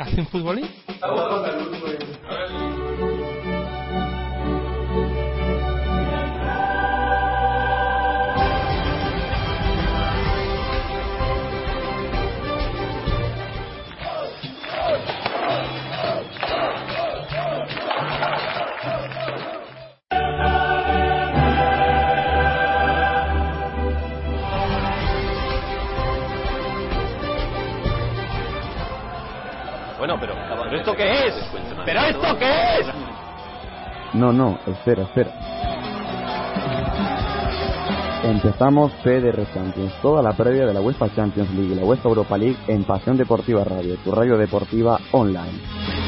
¿Hacen futbolín? Bueno, pero, ¿pero esto qué es? ¿Pero esto qué es? No, no, espera, espera. Empezamos PDR Champions, toda la previa de la UEFA Champions League y la UEFA Europa League en Pasión Deportiva Radio, tu radio deportiva online.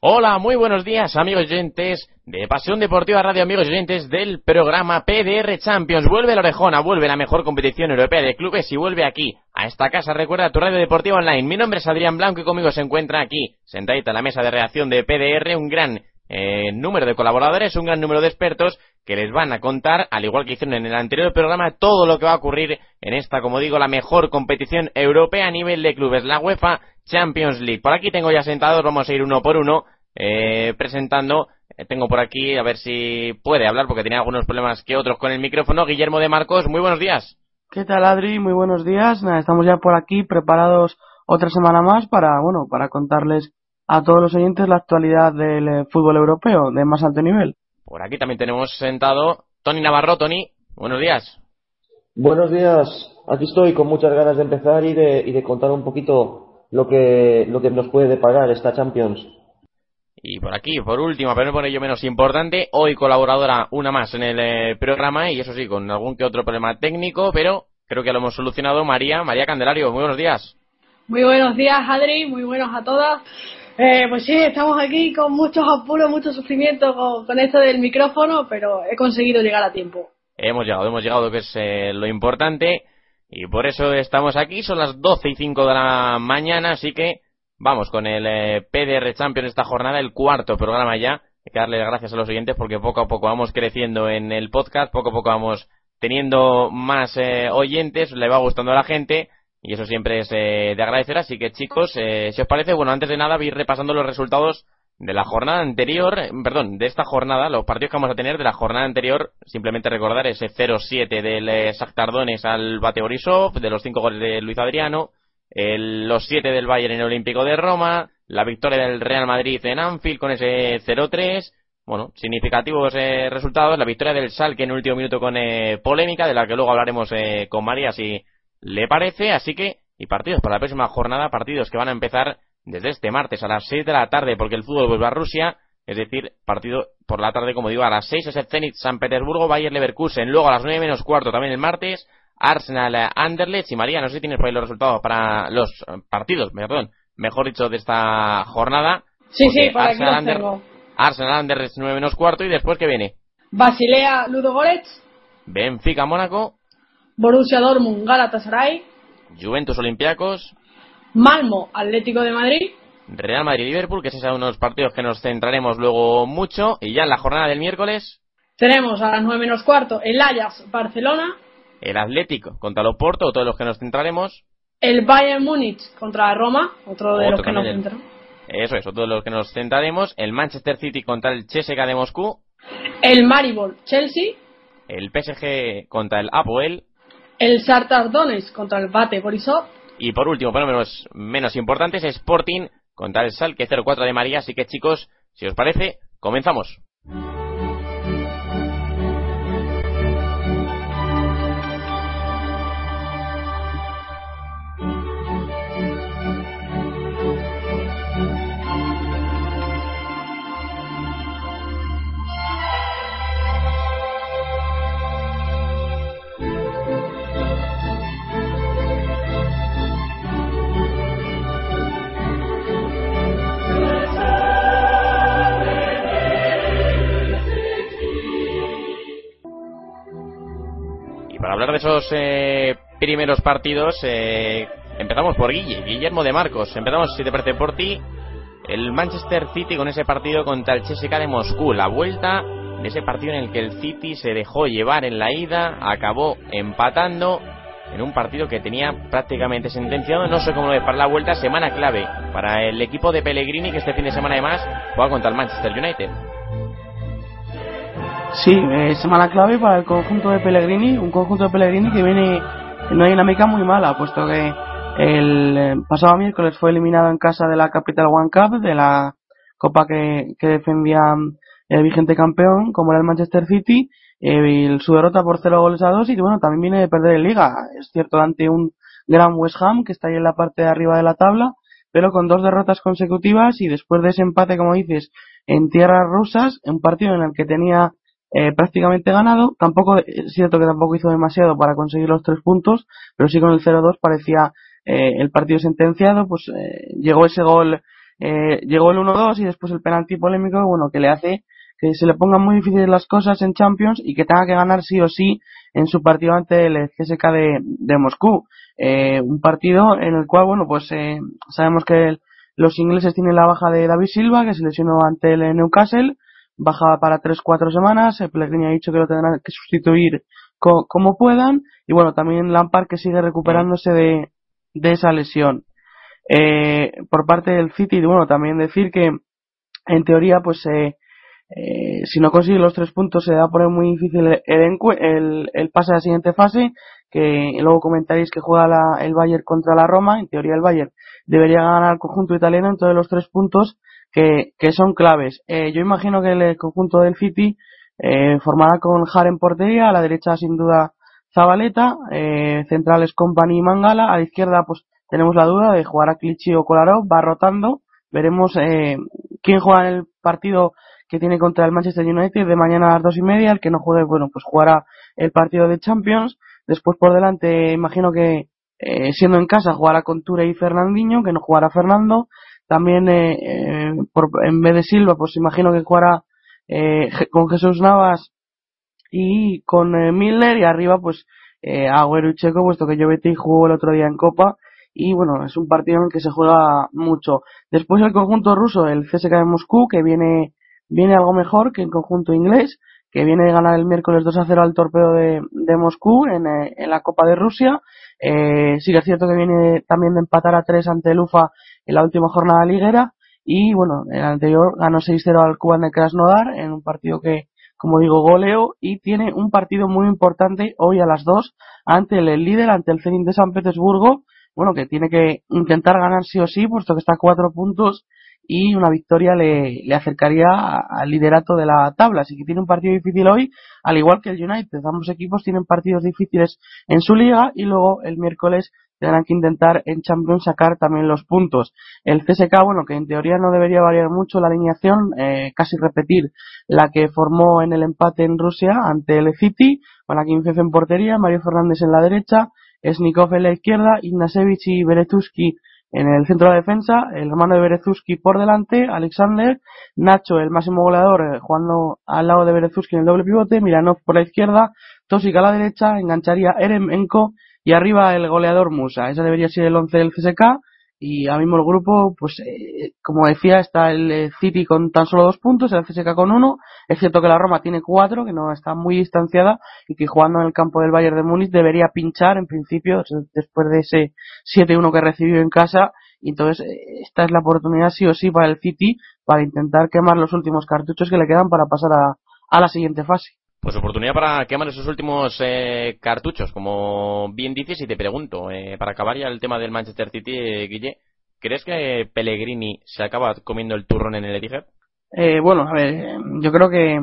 Hola, muy buenos días, amigos oyentes de Pasión Deportiva Radio, amigos oyentes del programa PDR Champions. Vuelve la orejona, vuelve la mejor competición europea de clubes y vuelve aquí, a esta casa, recuerda tu radio deportiva online. Mi nombre es Adrián Blanco y conmigo se encuentra aquí, sentadita en la mesa de reacción de PDR, un gran eh, número de colaboradores, un gran número de expertos que les van a contar, al igual que hicieron en el anterior programa, todo lo que va a ocurrir en esta, como digo, la mejor competición europea a nivel de clubes, la UEFA Champions League. Por aquí tengo ya sentados, vamos a ir uno por uno, eh, presentando. Eh, tengo por aquí, a ver si puede hablar, porque tenía algunos problemas que otros con el micrófono. Guillermo de Marcos, muy buenos días. ¿Qué tal, Adri? Muy buenos días. Estamos ya por aquí preparados otra semana más para, bueno, para contarles a todos los oyentes la actualidad del eh, fútbol europeo de más alto nivel. Por aquí también tenemos sentado Tony Navarro. Tony, buenos días. Buenos días. Aquí estoy con muchas ganas de empezar y de, y de contar un poquito lo que, lo que nos puede deparar esta Champions. Y por aquí, por último, pero no por ello menos importante, hoy colaboradora una más en el eh, programa y eso sí, con algún que otro problema técnico, pero creo que lo hemos solucionado. María, María Candelario, muy buenos días. Muy buenos días, Adri, muy buenos a todas. Eh, pues sí, estamos aquí con muchos apuros, mucho sufrimiento con, esto del micrófono, pero he conseguido llegar a tiempo. Hemos llegado, hemos llegado, que es eh, lo importante, y por eso estamos aquí. Son las 12 y 5 de la mañana, así que vamos con el eh, PDR Champions esta jornada, el cuarto programa ya. Hay que darle gracias a los oyentes porque poco a poco vamos creciendo en el podcast, poco a poco vamos teniendo más eh, oyentes, le va gustando a la gente y eso siempre es eh, de agradecer. Así que chicos, eh, si os parece, bueno, antes de nada voy repasando los resultados de la jornada anterior, eh, perdón, de esta jornada, los partidos que vamos a tener de la jornada anterior, simplemente recordar ese 0-7 del eh, Shakhtar al Bate Borisov, de los 5 goles de Luis Adriano, el, los 7 del Bayern en el Olímpico de Roma, la victoria del Real Madrid en Anfield con ese 0-3, bueno, significativos eh, resultados, la victoria del Salque en último minuto con polémica, de la que luego hablaremos con María si le parece, así que, y partidos para la próxima jornada, partidos que van a empezar desde este martes a las 6 de la tarde, porque el fútbol vuelve a Rusia, es decir, partido por la tarde, como digo, a las 6 es el Zenit San Petersburgo, Bayer Leverkusen, luego a las 9 menos cuarto también el martes, Arsenal Anderlecht y María, no sé si tienes por ahí los resultados para los partidos, perdón, mejor dicho, de esta jornada. Sí, sí, para Arsenal, los tengo. Arsenal Anderlecht 9 menos cuarto y después que viene Basilea Ludogorets, Benfica Mónaco, Borussia Dortmund Galatasaray, Juventus Olympiacos, Malmo Atlético de Madrid, Real Madrid Liverpool, que es uno de los partidos que nos centraremos luego mucho. Y ya en la jornada del miércoles, tenemos a las 9 menos cuarto el Ajax Barcelona, el Atlético contra el Oporto, todos los que nos centraremos. el Bayern Múnich contra Roma, otro de Otro los que nos centramos, Eso es, todos los que nos centraremos. El Manchester City contra el CSKA de Moscú. el Maribor Chelsea, El PSG contra el Apoel. El Donetsk contra el Bate Borisov, Y por último, pero menos, menos importantes, Sporting contra el Salque 04 de María. Así que chicos, si os parece, comenzamos. Para hablar de esos eh, primeros partidos, eh, empezamos por Guille, Guillermo de Marcos. Empezamos, si te parece, por ti. El Manchester City con ese partido contra el CSKA de Moscú. La vuelta de ese partido en el que el City se dejó llevar en la ida, acabó empatando en un partido que tenía prácticamente sentenciado. No sé cómo lo ves para la vuelta, semana clave para el equipo de Pellegrini que este fin de semana además juega contra el Manchester United. Sí, eh, semana clave para el conjunto de Pellegrini, un conjunto de Pellegrini que viene en una dinámica muy mala, puesto que el eh, pasado miércoles fue eliminado en casa de la Capital One Cup, de la copa que, que defendía el vigente campeón, como era el Manchester City, eh, su derrota por 0 goles a 2 y bueno, también viene de perder en liga. Es cierto, ante un gran West Ham que está ahí en la parte de arriba de la tabla, pero con dos derrotas consecutivas y después de ese empate, como dices, en tierras rusas, un partido en el que tenía eh, prácticamente ganado, tampoco, es cierto que tampoco hizo demasiado para conseguir los tres puntos, pero sí con el 0-2 parecía eh, el partido sentenciado, pues eh, llegó ese gol, eh, llegó el 1-2 y después el penalti polémico, bueno, que le hace que se le pongan muy difíciles las cosas en Champions y que tenga que ganar sí o sí en su partido ante el CSK de, de Moscú. Eh, un partido en el cual, bueno, pues eh, sabemos que los ingleses tienen la baja de David Silva, que se lesionó ante el Newcastle, baja para 3-4 semanas, el Pellegrini ha dicho que lo tendrán que sustituir como puedan, y bueno, también Lampard que sigue recuperándose de, de esa lesión. Eh, por parte del City, bueno, también decir que en teoría, pues eh, eh, si no consigue los tres puntos se va a poner muy difícil el, el, el pase a la siguiente fase que luego comentaréis que juega la, el Bayern contra la Roma en teoría el Bayern debería ganar al conjunto italiano en todos los tres puntos que, que son claves eh, yo imagino que el conjunto del City eh, formará con Jaren en portería a la derecha sin duda Zabaleta eh, centrales Company y Mangala a la izquierda pues tenemos la duda de jugar a Clichy o Kolarov va rotando veremos eh, quién juega en el partido que tiene contra el Manchester United de mañana a las dos y media. El que no juegue, bueno, pues jugará el partido de Champions. Después por delante, imagino que eh, siendo en casa jugará con Ture y Fernandinho, que no jugará Fernando. También eh, eh, por, en vez de Silva, pues imagino que jugará eh, con Jesús Navas y con eh, Milner y arriba pues eh, Agüero y Checo, puesto que Jovetti jugó el otro día en Copa y bueno, es un partido en el que se juega mucho. Después el conjunto ruso, el CSK de Moscú, que viene viene algo mejor que el conjunto inglés, que viene de ganar el miércoles 2 a 0 al torpedo de, de Moscú en, eh, en, la Copa de Rusia. Eh, sí que es cierto que viene también de empatar a 3 ante el UFA en la última jornada liguera. Y bueno, en el anterior ganó 6-0 al Kuban de Krasnodar en un partido que, como digo, goleo y tiene un partido muy importante hoy a las 2 ante el líder, ante el Zenit de San Petersburgo, bueno, que tiene que intentar ganar sí o sí, puesto que está a cuatro puntos y una victoria le, le acercaría al liderato de la tabla. Así que tiene un partido difícil hoy, al igual que el United. Ambos equipos tienen partidos difíciles en su liga y luego el miércoles tendrán que intentar en Champions sacar también los puntos. El CSK, bueno, que en teoría no debería variar mucho la alineación, eh, casi repetir la que formó en el empate en Rusia ante el City, con la Fefe en portería, Mario Fernández en la derecha, Snikov en la izquierda, Ignasevich y Beretuski en el centro de defensa, el hermano de Berezuski por delante, Alexander, Nacho, el máximo goleador, eh, jugando al lado de Berezuski en el doble pivote, Miranov por la izquierda, Tosik a la derecha, engancharía Eremenko y arriba el goleador Musa. Ese debería ser el 11 del CSK y ahora mismo el grupo, pues eh, como decía, está el eh, City con tan solo dos puntos, el CSK con uno, es cierto que la Roma tiene cuatro, que no está muy distanciada y que jugando en el campo del Bayern de Múnich debería pinchar en principio después de ese 7-1 que recibió en casa y entonces eh, esta es la oportunidad sí o sí para el City para intentar quemar los últimos cartuchos que le quedan para pasar a la siguiente fase. Pues oportunidad para quemar esos últimos eh, cartuchos, como bien dices, y te pregunto, eh, para acabar ya el tema del Manchester City, eh, Guille, ¿crees que Pellegrini se acaba comiendo el turrón en el Etihad? Eh, bueno, a ver, yo creo que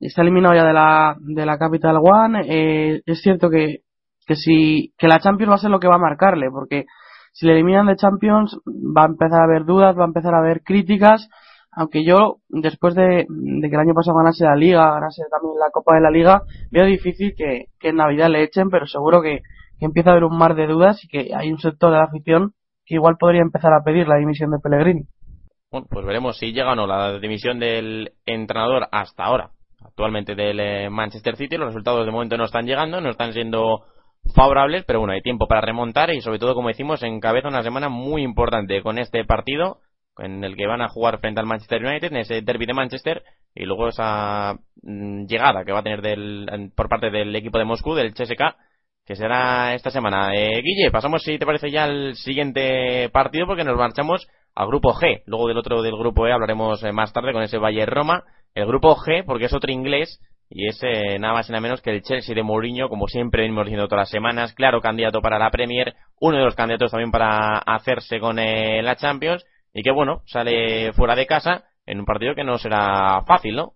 está eliminado ya de la, de la Capital One. Eh, es cierto que, que si, que la Champions va a ser lo que va a marcarle, porque si le eliminan de Champions va a empezar a haber dudas, va a empezar a haber críticas aunque yo, después de, de, que el año pasado ganase la Liga, ganase también la Copa de la Liga, veo difícil que, que en Navidad le echen, pero seguro que, que, empieza a haber un mar de dudas y que hay un sector de la afición que igual podría empezar a pedir la dimisión de Pellegrini. Bueno, pues veremos si llega o no la dimisión del entrenador hasta ahora, actualmente del eh, Manchester City. Los resultados de momento no están llegando, no están siendo favorables, pero bueno, hay tiempo para remontar y sobre todo, como decimos, encabeza una semana muy importante con este partido en el que van a jugar frente al Manchester United, en ese derby de Manchester, y luego esa mm, llegada que va a tener del, por parte del equipo de Moscú, del CSK, que será esta semana. Eh, Guille, pasamos, si te parece, ya al siguiente partido porque nos marchamos al grupo G. Luego del otro del grupo E hablaremos eh, más tarde con ese Valle Roma. El grupo G, porque es otro inglés, y es eh, nada más y nada menos que el Chelsea de Mourinho, como siempre venimos diciendo todas las semanas, claro candidato para la Premier, uno de los candidatos también para hacerse con eh, la Champions, y que bueno, sale fuera de casa en un partido que no será fácil, ¿no?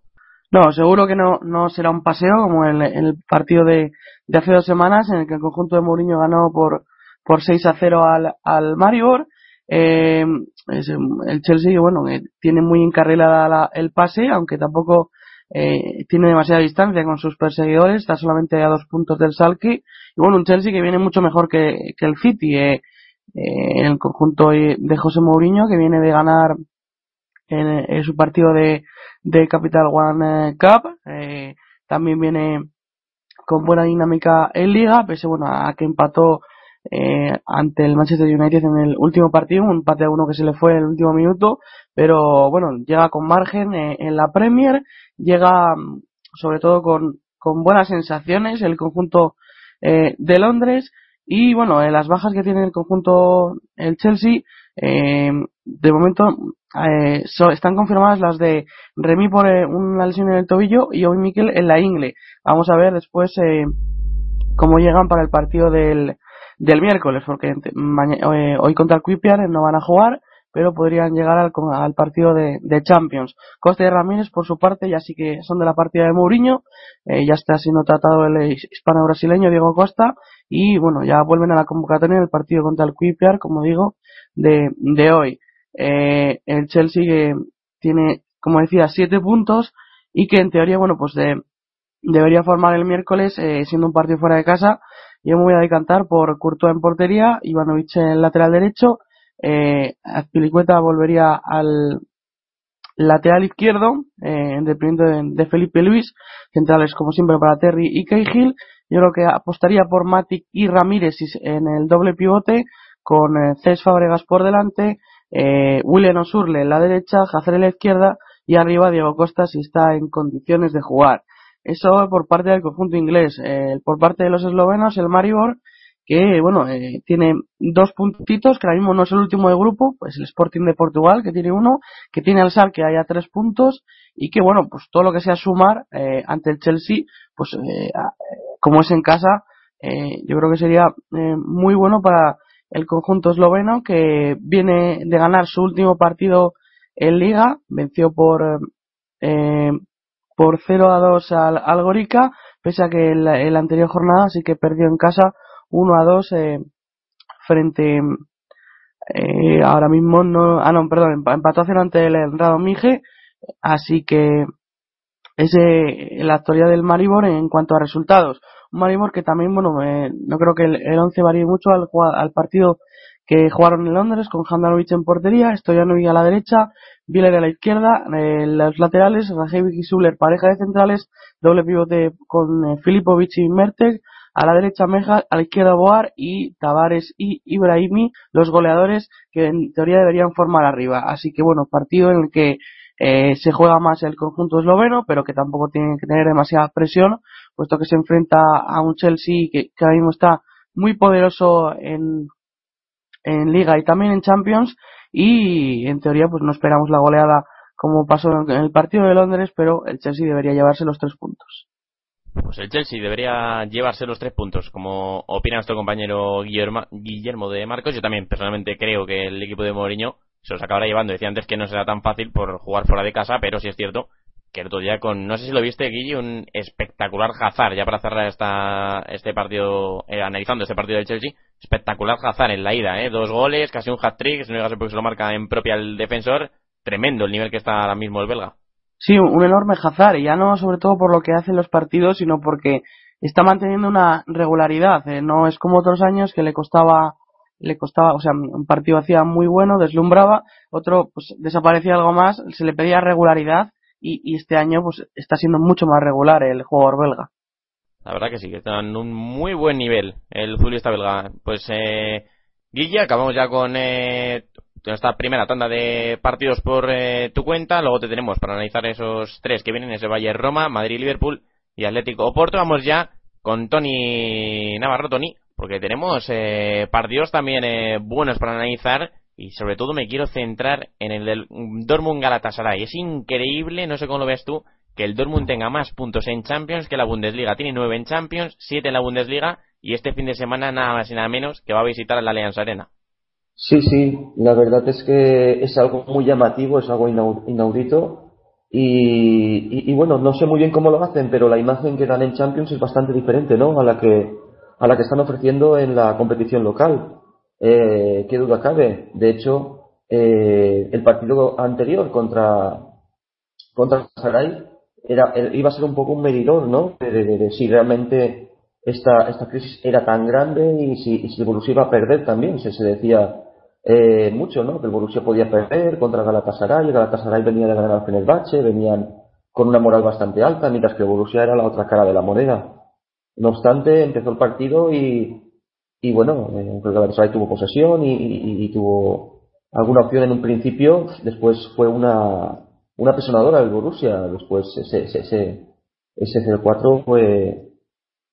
No, seguro que no, no será un paseo como el, el partido de, de hace dos semanas en el que el conjunto de Mourinho ganó por, por 6 a 0 al, al Maribor. Eh, el Chelsea, bueno, eh, tiene muy encarrilada el pase, aunque tampoco eh, tiene demasiada distancia con sus perseguidores, está solamente a dos puntos del Salki. Y bueno, un Chelsea que viene mucho mejor que, que el City, eh, eh, el conjunto de José Mourinho, que viene de ganar en, en su partido de, Capital One Cup. también viene con buena dinámica en liga, pese bueno, a que empató eh, ante el Manchester United en el último partido, un empate a uno que se le fue en el último minuto, pero bueno, llega con margen eh, en la Premier, llega sobre todo con, con buenas sensaciones el conjunto eh, de Londres y bueno, las bajas que tiene el conjunto el Chelsea, de momento están confirmadas las de Remy por una lesión en el tobillo y hoy Mikel en la ingle. Vamos a ver después cómo llegan para el partido del, del miércoles, porque eh, hoy contra el Quipiar no van a jugar, pero podrían llegar al, al partido de, de, Champions. Costa y Ramírez, por su parte, ya sí que son de la partida de Mourinho, eh, ya está siendo tratado el hispano-brasileño Diego Costa, y bueno, ya vuelven a la convocatoria en el partido contra el Quipiar, como digo, de, de hoy. Eh, el Chelsea tiene, como decía, siete puntos, y que en teoría, bueno, pues de, debería formar el miércoles, eh, siendo un partido fuera de casa, yo me voy a decantar por Courtois en portería, Ivanovic en lateral derecho, eh, Azpilicueta volvería al lateral izquierdo, eh, en detrimento de, Felipe Luis, centrales como siempre para Terry y Cahill. Yo creo que apostaría por Matic y Ramírez en el doble pivote, con eh, Cés Fabregas por delante, eh, William Osurle en la derecha, Jacer en la izquierda y arriba Diego Costa si está en condiciones de jugar. Eso por parte del conjunto inglés. Eh, por parte de los eslovenos, el Maribor, que bueno, eh, tiene dos puntitos, que ahora mismo no es el último de grupo, pues el Sporting de Portugal, que tiene uno, que tiene el SAR, que haya tres puntos, y que bueno, pues todo lo que sea sumar eh, ante el Chelsea, pues como es en casa, yo creo que sería muy bueno para el conjunto esloveno, que viene de ganar su último partido en Liga, venció por por 0 a 2 al, al Gorica, pese a que en la, anterior jornada sí que perdió en casa 1 a 2 eh, frente eh, ahora mismo no ah no perdón empató a 0 ante el Rado Mije así que ese la actualidad del Maribor en cuanto a resultados un Maribor que también bueno eh, no creo que el, 11 varíe mucho al, al partido que jugaron en Londres con Handanovic en portería, Stojanovic a la derecha, Bieler a la izquierda, eh, los laterales, Rajevic y Zuller, pareja de centrales, doble pivote con eh, Filipovic y Merteg, a la derecha Meja, a la izquierda Boar y Tavares y Ibrahimi, los goleadores que en teoría deberían formar arriba. Así que bueno, partido en el que eh, se juega más el conjunto esloveno, pero que tampoco tiene que tener demasiada presión, puesto que se enfrenta a un Chelsea que, que ahora mismo está muy poderoso en, en Liga y también en Champions y en teoría pues no esperamos la goleada como pasó en el partido de Londres, pero el Chelsea debería llevarse los tres puntos. Pues el Chelsea debería llevarse los tres puntos, como opina nuestro compañero Guillermo, Guillermo de Marcos. Yo también personalmente creo que el equipo de Mourinho se los acabará llevando. Decía antes que no será tan fácil por jugar fuera de casa, pero sí es cierto que el otro día con, no sé si lo viste Guille, un espectacular Hazard, ya para cerrar esta, este partido, eh, analizando este partido del Chelsea, espectacular Hazard en la ida, eh, dos goles, casi un hat-trick, si no llega porque se lo marca en propia el defensor, tremendo el nivel que está ahora mismo el belga. Sí, un enorme Hazard, y ya no sobre todo por lo que hace en los partidos, sino porque está manteniendo una regularidad, eh, no es como otros años que le costaba le costaba, o sea, un partido hacía muy bueno, deslumbraba, otro pues desaparecía algo más, se le pedía regularidad y, este año pues está siendo mucho más regular el jugador belga. La verdad que sí, que está en un muy buen nivel el futbolista belga. Pues, eh, Guilla, acabamos ya con eh, esta primera tanda de partidos por eh, tu cuenta, luego te tenemos para analizar esos tres que vienen, ese Bayern Roma, Madrid Liverpool y Atlético Oporto. Vamos ya con Tony Navarro, Tony, porque tenemos eh, partidos también eh, buenos para analizar y sobre todo me quiero centrar en el del Dortmund Galatasaray. Es increíble, no sé cómo lo ves tú, que el Dortmund tenga más puntos en Champions que la Bundesliga. Tiene nueve en Champions, siete en la Bundesliga y este fin de semana nada más y nada menos que va a visitar la Allianz Arena. Sí, sí, la verdad es que es algo muy llamativo, es algo inaudito. Y, bueno, no sé muy bien cómo lo hacen, pero la imagen que dan en Champions es bastante diferente, ¿no? A la que, a la que están ofreciendo en la competición local. Eh, ¿Qué duda cabe? De hecho, eh, el partido anterior contra, contra Saray era, iba a ser un poco un medidor, ¿no? De, si realmente esta, esta crisis era tan grande y si, y si Borussia iba a perder también. Se, decía, eh, mucho, ¿no? Que el Borussia podía perder contra Galatasaray, Galatasaray venía de ganar al Fenerbahce, venían con una moral bastante alta, mientras que el Borussia era la otra cara de la moneda. No obstante, empezó el partido y, y bueno, eh, el Galatasaray tuvo posesión y, tuvo alguna opción en un principio, después fue una, una presionadora del Borussia, después ese, ese, ese, ese 0-4 fue,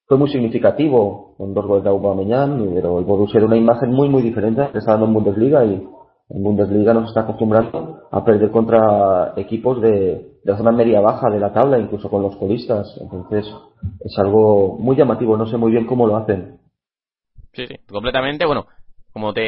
fue muy significativo con dos goles de Aubameyang, pero el Borussia era una imagen muy muy diferente que dando en Bundesliga y en Bundesliga nos está acostumbrando a perder contra equipos de, la zona media baja de la tabla, incluso con los colistas. Entonces es algo muy llamativo, no sé muy bien cómo lo hacen. Sí, sí, completamente. Bueno, como te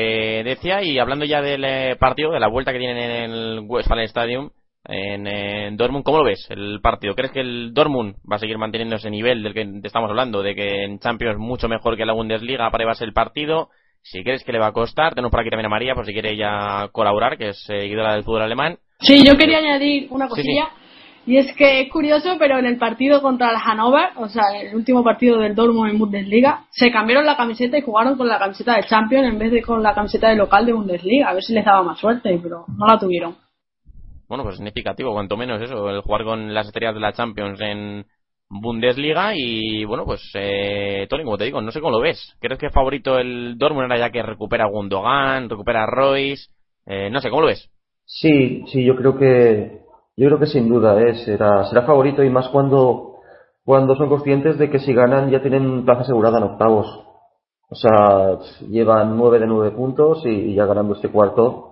decía, y hablando ya del eh, partido, de la vuelta que tienen en el Westfalen Stadium, en, Dortmund. ¿Cómo lo ves el partido? ¿Crees que el Dortmund va a seguir manteniendo ese nivel del que te estamos hablando? De que en Champions mucho mejor que la Bundesliga para llevarse el partido. Si crees que le va a costar, tenemos por aquí también a María, por si quiere ya colaborar, que es seguidora del fútbol alemán. Sí, yo quería añadir una cosilla. Y es que es curioso, pero en el partido contra el Hannover, o sea, el último partido del Dortmund en Bundesliga, se cambiaron la camiseta y jugaron con la camiseta de Champions en vez de con la camiseta de local de Bundesliga. A ver si les daba más suerte, pero no la tuvieron bueno, pues significativo, cuanto menos eso, el jugar con las estrellas de la Champions en Bundesliga y bueno, pues eh, Tony, como te digo, no sé cómo lo ves. ¿Crees que es favorito el Dortmund era ya que recupera a Gundogan, recupera a Royce? Eh, no sé, ¿cómo lo ves? Sí, sí, yo creo que yo creo que sin duda eh, será, será favorito y más cuando cuando son conscientes de que si ganan ya tienen plaza asegurada en octavos. O sea, llevan nueve de nueve puntos y ya ganando este cuarto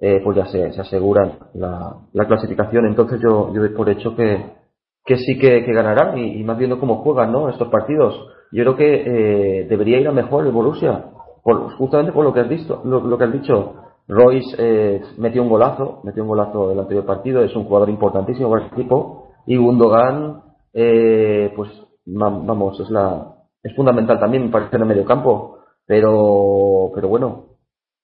eh, pues ya se, se aseguran la, la, clasificación. Entonces yo, yo por hecho que, que sí que, que ganarán y, más viendo cómo juegan ¿no? estos partidos. Yo creo que eh, debería ir a mejor el Borussia, por, justamente por lo que has visto, lo, lo que has dicho. Royce eh, metió un golazo, metió un golazo del anterior partido, es un jugador importantísimo para el equipo. Y Gundogan, eh, pues vamos, es la es fundamental también, me parece, en el medio campo. Pero, pero bueno,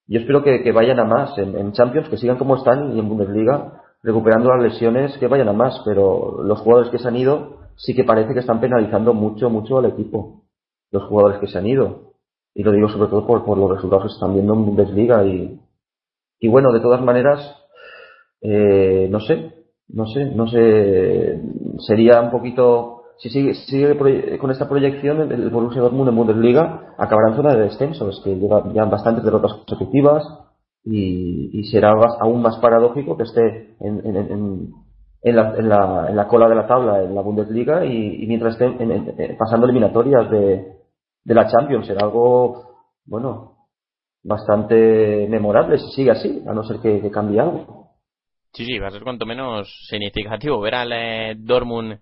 yo espero que, vayan a más en, Champions, que sigan como están y en Bundesliga, recuperando las lesiones, que vayan a más. Pero los jugadores que se han ido sí que parece que están penalizando mucho, mucho al equipo. Los jugadores que se han ido. Y lo digo sobre todo por, por los resultados que se están viendo en Bundesliga. Y, y bueno, de todas maneras, eh, no sé, no sé, no sé, sería un poquito si sigue, sigue con esta proyección, el Borussia Dortmund en Bundesliga acabará en zona de descenso, es que lleva ya bastantes derrotas consecutivas y, y será aún más paradójico que esté en, en, en, en, la, la, la cola de la tabla en la Bundesliga y, mientras esté pasando eliminatorias de, de la Champions. Será algo, bueno, bastante memorable si sigue así, a no ser que, que cambie algo. Sí, sí, va a ser cuanto menos significativo ver al eh, Dortmund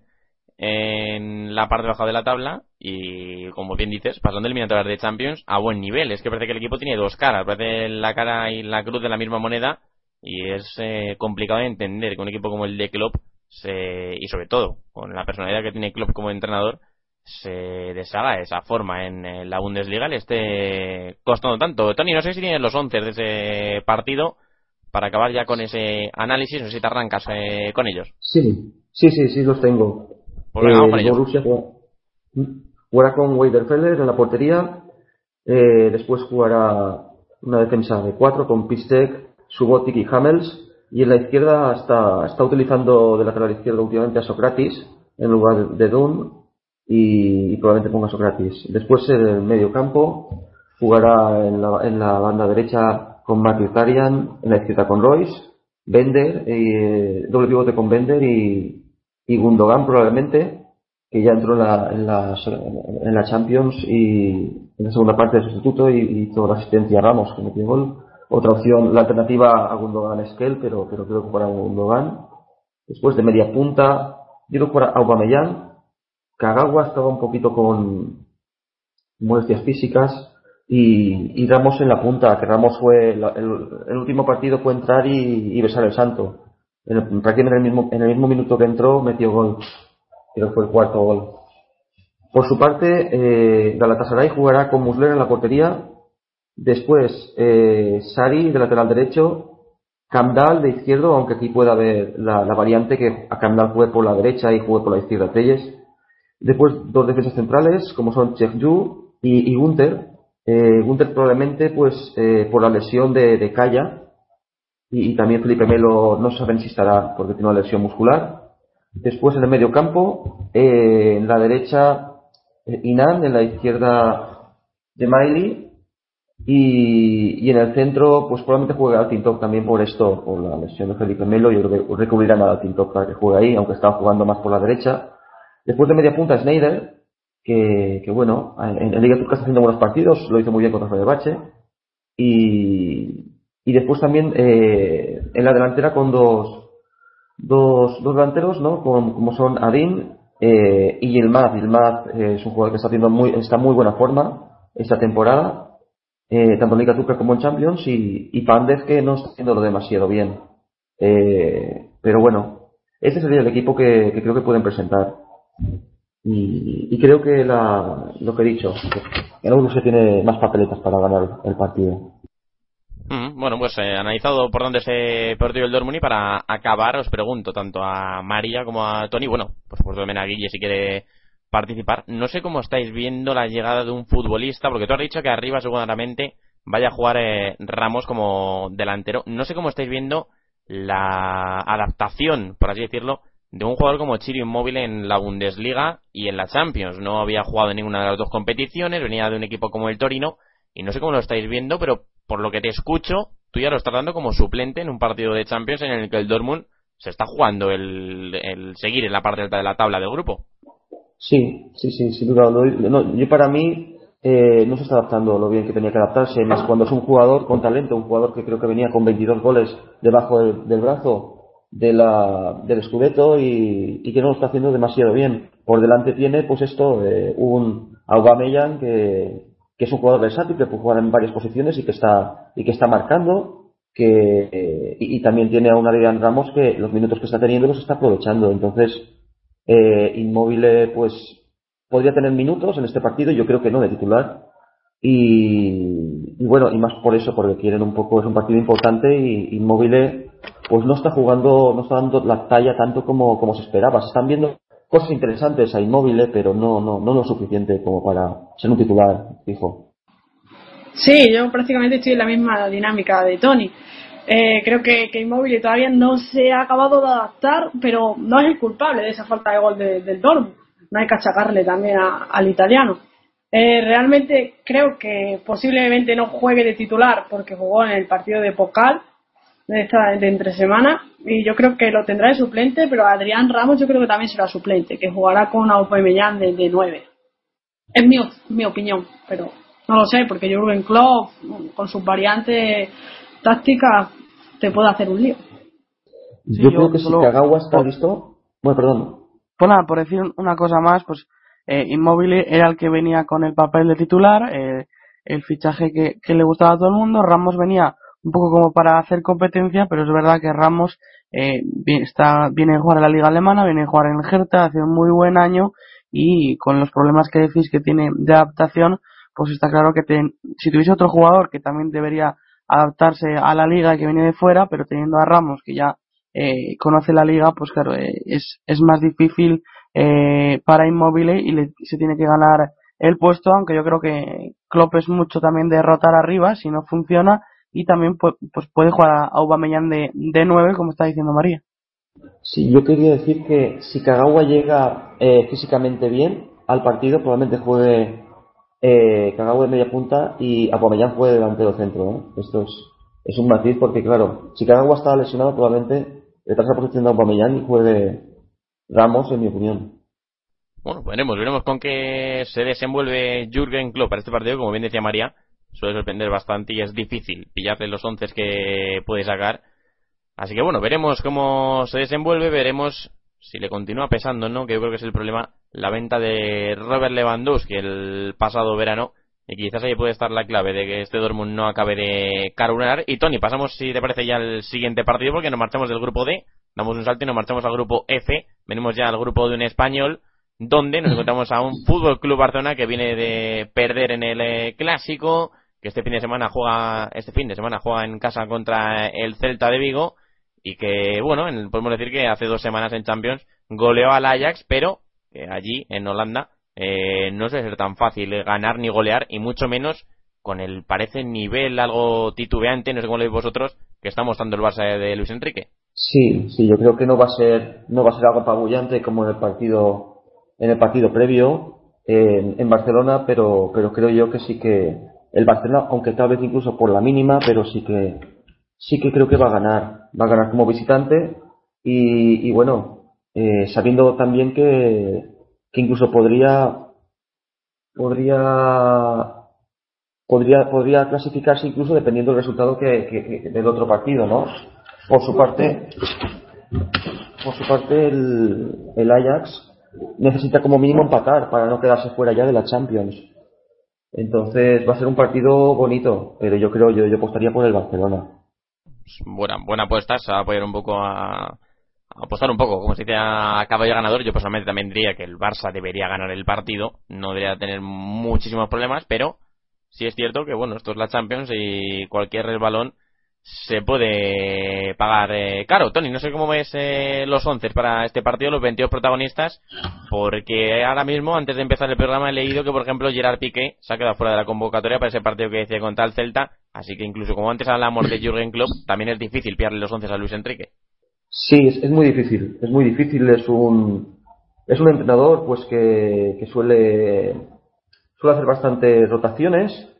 en la parte baja de la tabla y, como bien dices, pasando eliminatorias de Champions a buen nivel. Es que parece que el equipo tiene dos caras, parece la cara y la cruz de la misma moneda y es eh, complicado de entender que un equipo como el de Klopp se, y sobre todo con la personalidad que tiene Klopp como entrenador se deshaga de esa forma en, la Bundesliga le esté costando tanto. Tony, no sé si tienes los once de ese partido para acabar ya con ese análisis, o si te arrancas eh, con ellos. Sí, sí, sí, sí los tengo. Eh, Borussia jugará con Weiderfeller en la portería. Eh, después jugará una defensa de cuatro con Pistek, Subotic y Hamels. Y en la izquierda está, está utilizando de lateral izquierdo últimamente a Socratis en lugar de Dunn y, probablemente ponga a Socratis. Después en el medio campo jugará en la, en la banda derecha con Mkhitaryan, en la izquierda con Royce, Bender, eh, doble pivote con Bender y, y Gundogan probablemente, que ya entró en la, en la, la Champions y en la segunda parte de sustituto y hizo la asistencia a Ramos, que metió gol. Otra opción, la alternativa a Gundogan es Kell, pero, pero creo que para Gundogan. Después de media punta, yo creo que para Aubameyang. Kagawa estaba un poquito con molestias físicas y, y Ramos en la punta, que Ramos fue, el, el, último partido fue entrar y besar el santo. En, prácticamente en el, mismo, en el mismo minuto que entró metió gol. Creo fue el cuarto gol. Por su parte, eh, Galatasaray jugará con Musler en la portería. Después, eh, Sari de lateral derecho. Camdal de izquierdo, aunque aquí pueda haber la, variante que a Camdal juegue por la derecha y juegue por la izquierda Telles. Después, dos defensas centrales, como son Chekju y, y Gunter. Eh, Gunter probablemente, pues, eh, por la lesión de, de Calla. Y, también Felipe Melo no saben si estará porque tiene una lesión muscular. Después en el medio campo, eh, en la derecha eh, Inan, en la izquierda de Miley y, y, en el centro pues probablemente juegue Altintop también por esto, por la lesión de Felipe Melo, yo creo que recubrirán a Altintop para que juegue ahí, aunque estaba jugando más por la derecha. Después de media punta Schneider, que, que bueno, en, en Liga Turca está haciendo buenos partidos, lo hizo muy bien contra Fenerbahce y, y después también eh, en la delantera con dos dos, dos delanteros, ¿no? Como, como son Adin eh, y Yilmaz. Yilmaz eh, es un jugador que está haciendo muy, está muy buena forma esta temporada, eh, tanto en Liga Turca como en Champions, y, y Pandev que no está haciéndolo demasiado bien. Eh, pero bueno, este sería el equipo que, creo que pueden presentar. Y, y, creo que la, lo que he dicho, el se tiene más papeletas para ganar el partido. Bueno, pues eh, analizado por dónde se perdió el Dortmund y para acabar os pregunto tanto a María como a Tony, bueno, por supuesto también a Guille si quiere participar. No sé cómo estáis viendo la llegada de un futbolista, porque tú has dicho que arriba seguramente vaya a jugar eh, Ramos como delantero. No sé cómo estáis viendo la adaptación, por así decirlo, de un jugador como Chiro Inmóvil en la Bundesliga y en la Champions. No había jugado en ninguna de las dos competiciones, venía de un equipo como el Torino y no sé cómo lo estáis viendo, pero por lo que te escucho, tú ya lo estás dando como suplente en un partido de Champions en el que el Dortmund se está jugando el, seguir en la parte alta de la tabla del grupo. Sí, sí, sí, sin duda. No, yo para mí eh, no se está adaptando lo bien que tenía que adaptarse. Más cuando es un jugador con talento, un jugador que creo que venía con 22 goles debajo del, del brazo de la, del Scudetto y, y, que no lo está haciendo demasiado bien. Por delante tiene, pues esto, eh, un Aubameyang que, que es un jugador versátil que puede jugar en varias posiciones y que está y que está marcando que eh, y, también tiene a un Adrián Ramos que los minutos que está teniendo los está aprovechando. Entonces eh, Inmóvil pues podría tener minutos en este partido yo creo que no de titular. Y, y, bueno y más por eso porque quieren un poco es un partido importante y Inmóvil pues no está jugando no está dando la talla tanto como como se esperaba. Se están viendo cosas interesantes a Inmóvil, pero no, no, no lo suficiente como para ser un titular fijo. Sí, yo prácticamente estoy en la misma dinámica de Tony. Eh, creo que, que Inmóvil todavía no se ha acabado de adaptar, pero no es el culpable de esa falta de gol de, del Dortmund. No hay que achacarle también a, al italiano. Eh, realmente creo que posiblemente no juegue de titular porque jugó en el partido de Pocal de, esta, entre semana y yo creo que lo tendrá de suplente, pero Adrián Ramos yo creo que también será suplente, que jugará con Aubameyang de, de 9. Es mi, mi opinión, pero no lo sé, porque Jurgen Klopp, con sus variantes tácticas, te puede hacer un lío. Sí, yo, yo, creo que si Kagawa está listo... Bueno, perdón. Pues nada, por decir una cosa más, pues eh, Inmóvil era el que venía con el papel de titular, eh, el fichaje que, que le gustaba a todo el mundo, Ramos venía un poco como para hacer competencia, pero es verdad que Ramos eh, está, viene a jugar en la liga alemana, viene a jugar en el Hertha, hace un muy buen año y con los problemas que decís que tiene de adaptación, pues está claro que si tuviese otro jugador que también debería adaptarse a la liga que viene de fuera, pero teniendo a Ramos que ya eh, conoce la liga, pues claro, eh, es, es más difícil eh, para Inmóvil y le, se tiene que ganar el puesto, aunque yo creo que Klopp es mucho también de rotar arriba, si no funciona, y también pues, pues puede jugar a Aubameyang de, de 9, como está diciendo María. Sí, yo quería decir que si Kagawa llega eh, físicamente bien al partido, probablemente juegue eh, Kagawa de media punta y Aubameyang juegue delantero centro. ¿eh? Esto es es un matiz porque, claro, si Kagawa está lesionado, probablemente detrás de la posición de Aubameyang y juegue Ramos, en mi opinión. Bueno, veremos, veremos con qué se desenvuelve Jürgen Klopp para este partido. Como bien decía María, suele sorprender bastante y es difícil pillarle los once que puede sacar. Así que bueno, veremos cómo se desenvuelve, veremos si le continúa pesando, ¿no? Que yo creo que es el problema, la venta de Robert Lewandowski el pasado verano. Y quizás ahí puede estar la clave de que este Dortmund no acabe de carunar. Y Tony, pasamos, si te parece, ya al siguiente partido, porque nos marchamos del grupo D, damos un salto y nos marchamos al grupo F. Venimos ya al grupo de un español, donde nos encontramos a un Fútbol Club Barcelona que viene de perder en el eh, clásico, que este fin de semana juega, este fin de semana juega en casa contra el Celta de Vigo y que, bueno, podemos decir que hace dos semanas en Champions goleó al Ajax, pero allí en Holanda eh, no suele ser tan fácil ganar ni golear, y mucho menos con el parece nivel algo titubeante, no sé cómo lo veis vosotros, que está mostrando el Barça de Luis Enrique. Sí, sí, yo creo que no va a ser, no va a ser algo apabullante como en el partido, en el partido previo en, en Barcelona, pero, pero creo yo que sí que el Barcelona, aunque tal vez incluso por la mínima, pero sí que sí que creo que va a ganar. Va a ganar como visitante y, bueno, eh, sabiendo también que, que incluso podría podría podría podría clasificarse incluso dependiendo del resultado que, del otro partido, ¿no? Por su parte, por su parte el, el Ajax necesita como mínimo empatar para no quedarse fuera ya de la Champions. Entonces va a ser un partido bonito, pero yo creo yo yo apostaría por el Barcelona buena, buena apuesta, a apoyar un poco a, apostar un poco, como se dice, a caballo ganador. Yo personalmente también diría que el Barça debería ganar el partido, no debería tener muchísimos problemas, pero sí es cierto que, bueno, esto es la Champions y cualquier resbalón se puede pagar eh, caro. Tony, no sé cómo ves eh, los 11 para este partido, los 22 protagonistas, porque ahora mismo, antes de empezar el programa, he leído que, por ejemplo, Gerard Piqué se ha quedado fuera de la convocatoria para ese partido que decía contra el Celta, así que incluso como antes hablamos de Jürgen Klopp, también es difícil pillarle los 11 a Luis Enrique. Sí, es, muy difícil, es muy difícil, es un, es un entrenador pues que, que suele, suele hacer bastantes rotaciones,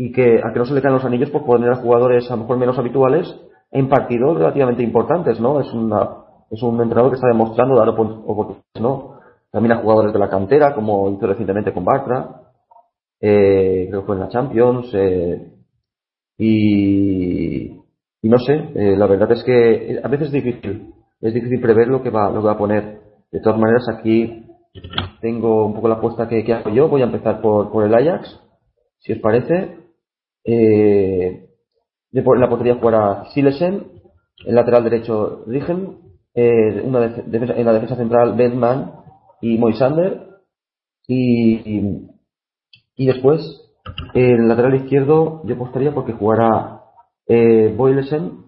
y que a que no se le caen los anillos por poner a jugadores a lo mejor menos habituales en partidos relativamente importantes, ¿no? Es una es un entrenador que está demostrando dar oportunidades, ¿no? También a jugadores de la cantera, como hizo recientemente con Bartra, eh, creo que fue en la Champions, eh, y, y no sé, eh, la verdad es que a veces es difícil, es difícil prever lo que va, lo que va a poner. De todas maneras, aquí tengo un poco la apuesta que, que hago yo, voy a empezar por, por el Ajax, si os parece, eh, en la portería jugará Silesen, el lateral derecho Rigen, eh, una en la defensa central Bentman y Moisander, y, y, después en el lateral izquierdo yo apostaría porque jugará eh, Boylesen,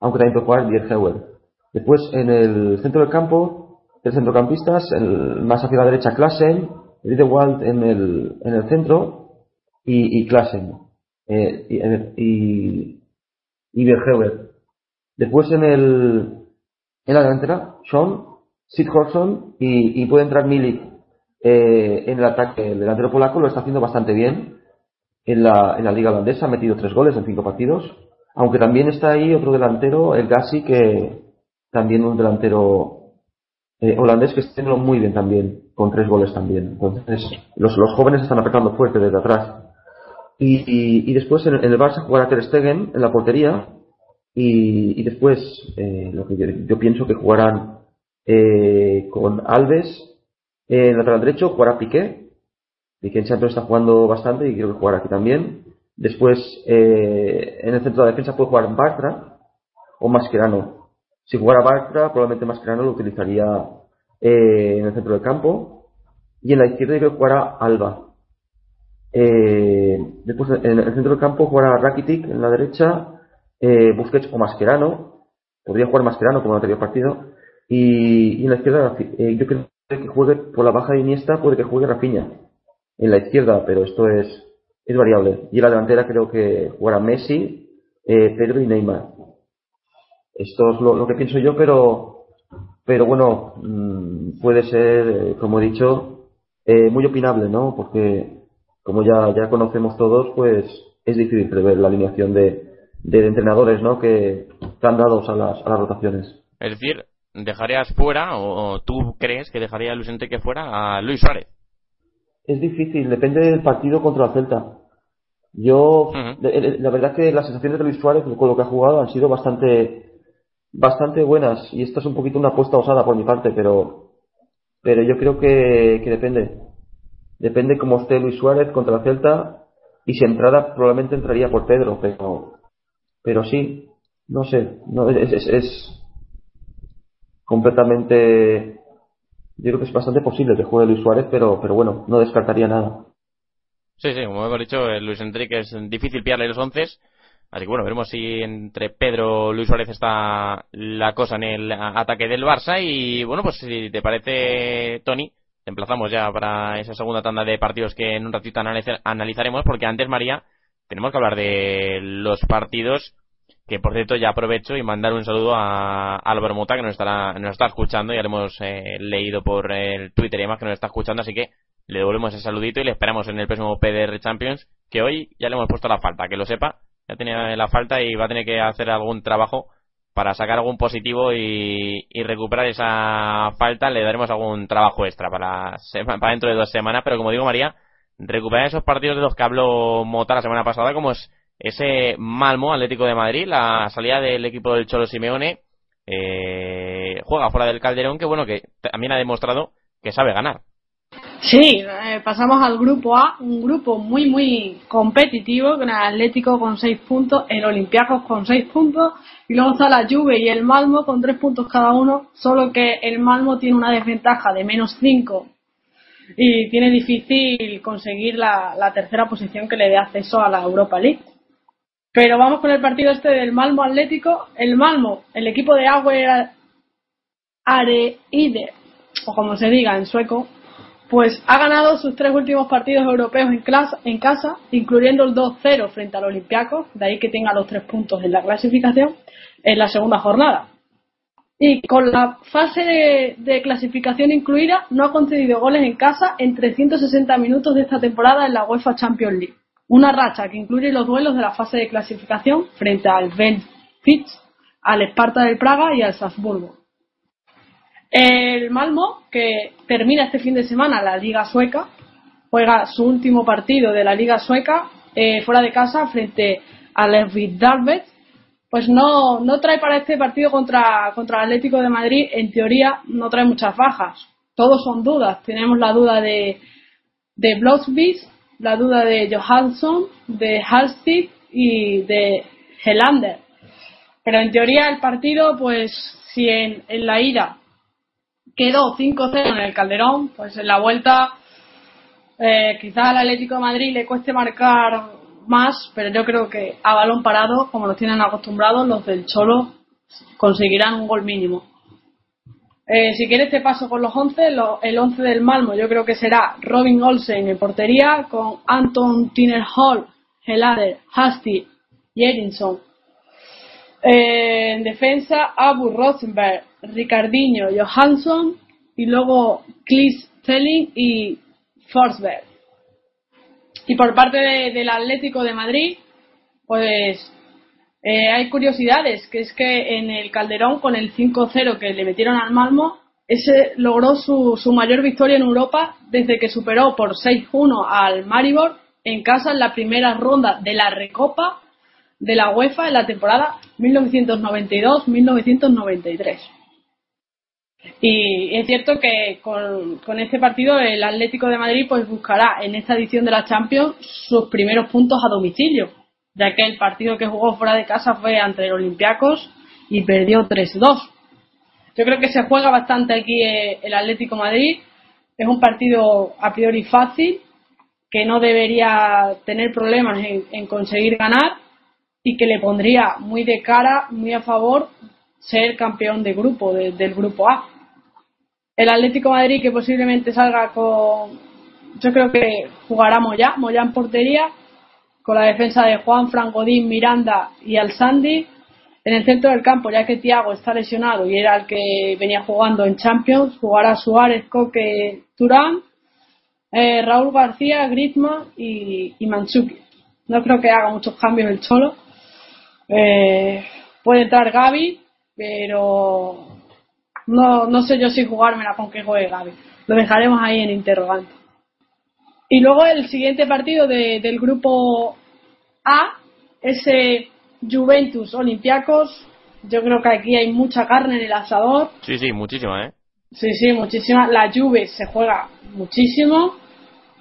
aunque también puede jugar Dierheuer. Después en el centro del campo, tres centrocampistas, el, más hacia la derecha Klassen, Riedewald en el, en el centro y, y Klassen eh, y, y, Después en el en la delantera, Sean, Sid Horson y, puede entrar Milik eh, en el ataque. El delantero polaco lo está haciendo bastante bien en la, en la liga holandesa, ha metido tres goles en cinco partidos. Aunque también está ahí otro delantero, el Gassi, que también un delantero eh, holandés que está muy bien también, con tres goles también. Entonces, los, los jóvenes están apretando fuerte desde atrás. Y, después en, el Barça jugará Ter Stegen en la portería. Y, después, eh, lo que yo, pienso que jugarán eh, con Alves en lateral derecho, jugará Piqué. Piqué en Champions está jugando bastante y creo que jugará aquí también. Después, eh, en el centro de la defensa puede jugar Bartra o Mascherano. Si jugara Bartra, probablemente Mascherano lo utilizaría en el centro del campo. Y en la izquierda creo que jugará Alba. Eh, después en el centro del campo jugará Rakitic en la derecha, eh, Busquets o Mascherano. Podría jugar Mascherano como en el anterior partido. Y, en la izquierda, eh, yo creo que juegue por la baja de Iniesta, puede que juegue Rafinha en la izquierda, pero esto es, es variable. Y en la delantera creo que jugará Messi, eh, Pedro y Neymar. Esto es lo, que pienso yo, pero, pero bueno, mm, puede ser, eh, como he dicho, muy opinable, ¿no? Porque como ya, ya conocemos todos, pues es difícil prever la alineación de, de entrenadores ¿no? que están dados a las, a las rotaciones. Es decir, ¿dejarías fuera o, tú crees que dejaría a Luis Enrique fuera a Luis Suárez? Es difícil, depende del partido contra la Celta. Yo, la verdad que las sensaciones de Luis Suárez con lo que ha jugado han sido bastante, bastante buenas y esta es un poquito una apuesta osada por mi parte, pero, pero yo creo que, que depende. Depende cómo esté Luis Suárez contra la Celta y si entrara probablemente entraría por Pedro, pero, pero sí, no sé, no, es, es, completamente, yo creo que es bastante posible que juegue Luis Suárez, pero, pero bueno, no descartaría nada. Sí, sí, como hemos dicho, Luis Enrique es difícil pillarle los once. Así que bueno, veremos si entre Pedro Luis Suárez está la cosa en el ataque del Barça. Y bueno, pues si te parece, Tony, emplazamos ya para esa segunda tanda de partidos que en un ratito analizaremos, porque antes, María, tenemos que hablar de los partidos que por cierto ya aprovecho y mandar un saludo a Álvaro Mota que nos estará nos está escuchando ya lo hemos eh, leído por el Twitter y demás que nos está escuchando así que le devolvemos ese saludito y le esperamos en el próximo PDR Champions que hoy ya le hemos puesto la falta que lo sepa ya tenía la falta y va a tener que hacer algún trabajo para sacar algún positivo y, recuperar esa falta le daremos algún trabajo extra para, para dentro de dos semanas pero como digo María recuperar esos partidos de los que habló Mota la semana pasada como es ese Malmo Atlético de Madrid, la salida del equipo del Cholo Simeone, eh, juega fuera del Calderón, que bueno, que también ha demostrado que sabe ganar. Sí, eh, pasamos al grupo A, un grupo muy, muy competitivo, con el Atlético con 6 puntos, el Olympiacos con 6 puntos, y luego está la Juve y el Malmo con 3 puntos cada uno, solo que el Malmo tiene una desventaja de menos 5 y tiene difícil conseguir la, tercera posición que le dé acceso a la Europa League. Pero vamos con el partido este del Malmo Atlético. El Malmo, el equipo de Agüe Areide, o como se diga en sueco, pues ha ganado sus tres últimos partidos europeos en, en casa, incluyendo el 2-0 frente al Olympiacos, de ahí que tenga los tres puntos en la clasificación, en la segunda jornada. Y con la fase de, de, clasificación incluida, no ha concedido goles en casa en 360 minutos de esta temporada en la UEFA Champions League. Una racha que incluye los duelos de la fase de clasificación frente al Benfica, al Esparta del Praga y al Salzburgo. El Malmo, que termina este fin de semana la Liga Sueca, juega su último partido de la Liga Sueca eh, fuera de casa frente al Darvet, pues no, no trae para este partido contra, contra el Atlético de Madrid, en teoría no trae muchas bajas. Todos son dudas. Tenemos la duda de, de la duda de Johansson, de Halstead y de Helander. Pero en teoría el partido, pues si en, la ida quedó 5-0 en el Calderón, pues en la vuelta eh, quizás al Atlético de Madrid le cueste marcar más, pero yo creo que a balón parado, como lo tienen acostumbrados, los del Cholo conseguirán un gol mínimo. Eh, si quieres te paso con los 11. el 11 del Malmo yo creo que será Robin Olsen en portería con Anton Tiner Hall, Helader, Hasty y Edinson. Eh, en defensa Abu Rosenberg, Ricardinho, Johansson y luego Clis Stelling y Forsberg. Y por parte del Atlético de Madrid, pues eh, hay curiosidades, que es que en el Calderón, con el 5-0 que le metieron al Malmo, ese logró su mayor victoria en Europa desde que superó por 6-1 al Maribor en casa en la primera ronda de la Recopa de la UEFA en la temporada 1992-1993. Y es cierto que con, este partido el Atlético de Madrid pues buscará en esta edición de la Champions sus primeros puntos a domicilio ya que el partido que jugó fuera de casa fue ante el Olympiacos y perdió 3-2. Yo creo que se juega bastante aquí eh, el Atlético Madrid. Es un partido a priori fácil, que no debería tener problemas en, conseguir ganar y que le pondría muy de cara, muy a favor, ser campeón de grupo, del grupo A. El Atlético Madrid que posiblemente salga con, yo creo que jugará Moya, Moya en portería, con la defensa de Juan, Frangodín, Miranda y Alzandi. En el centro del campo, ya que Thiago está lesionado y era el que venía jugando en Champions, jugará Suárez, Coque, Turán, eh, Raúl García, Griezmann y, y No creo que haga muchos cambios el Cholo. Eh, puede entrar Gaby, pero no, no sé yo si jugármela con que juegue Gaby. Lo dejaremos ahí en interrogante. Y luego el siguiente partido de, del grupo A, ese Juventus Olympiacos. Yo creo que aquí hay mucha carne en el asador. Sí, sí, muchísima, ¿eh? Sí, sí, muchísima. La Juve se juega muchísimo.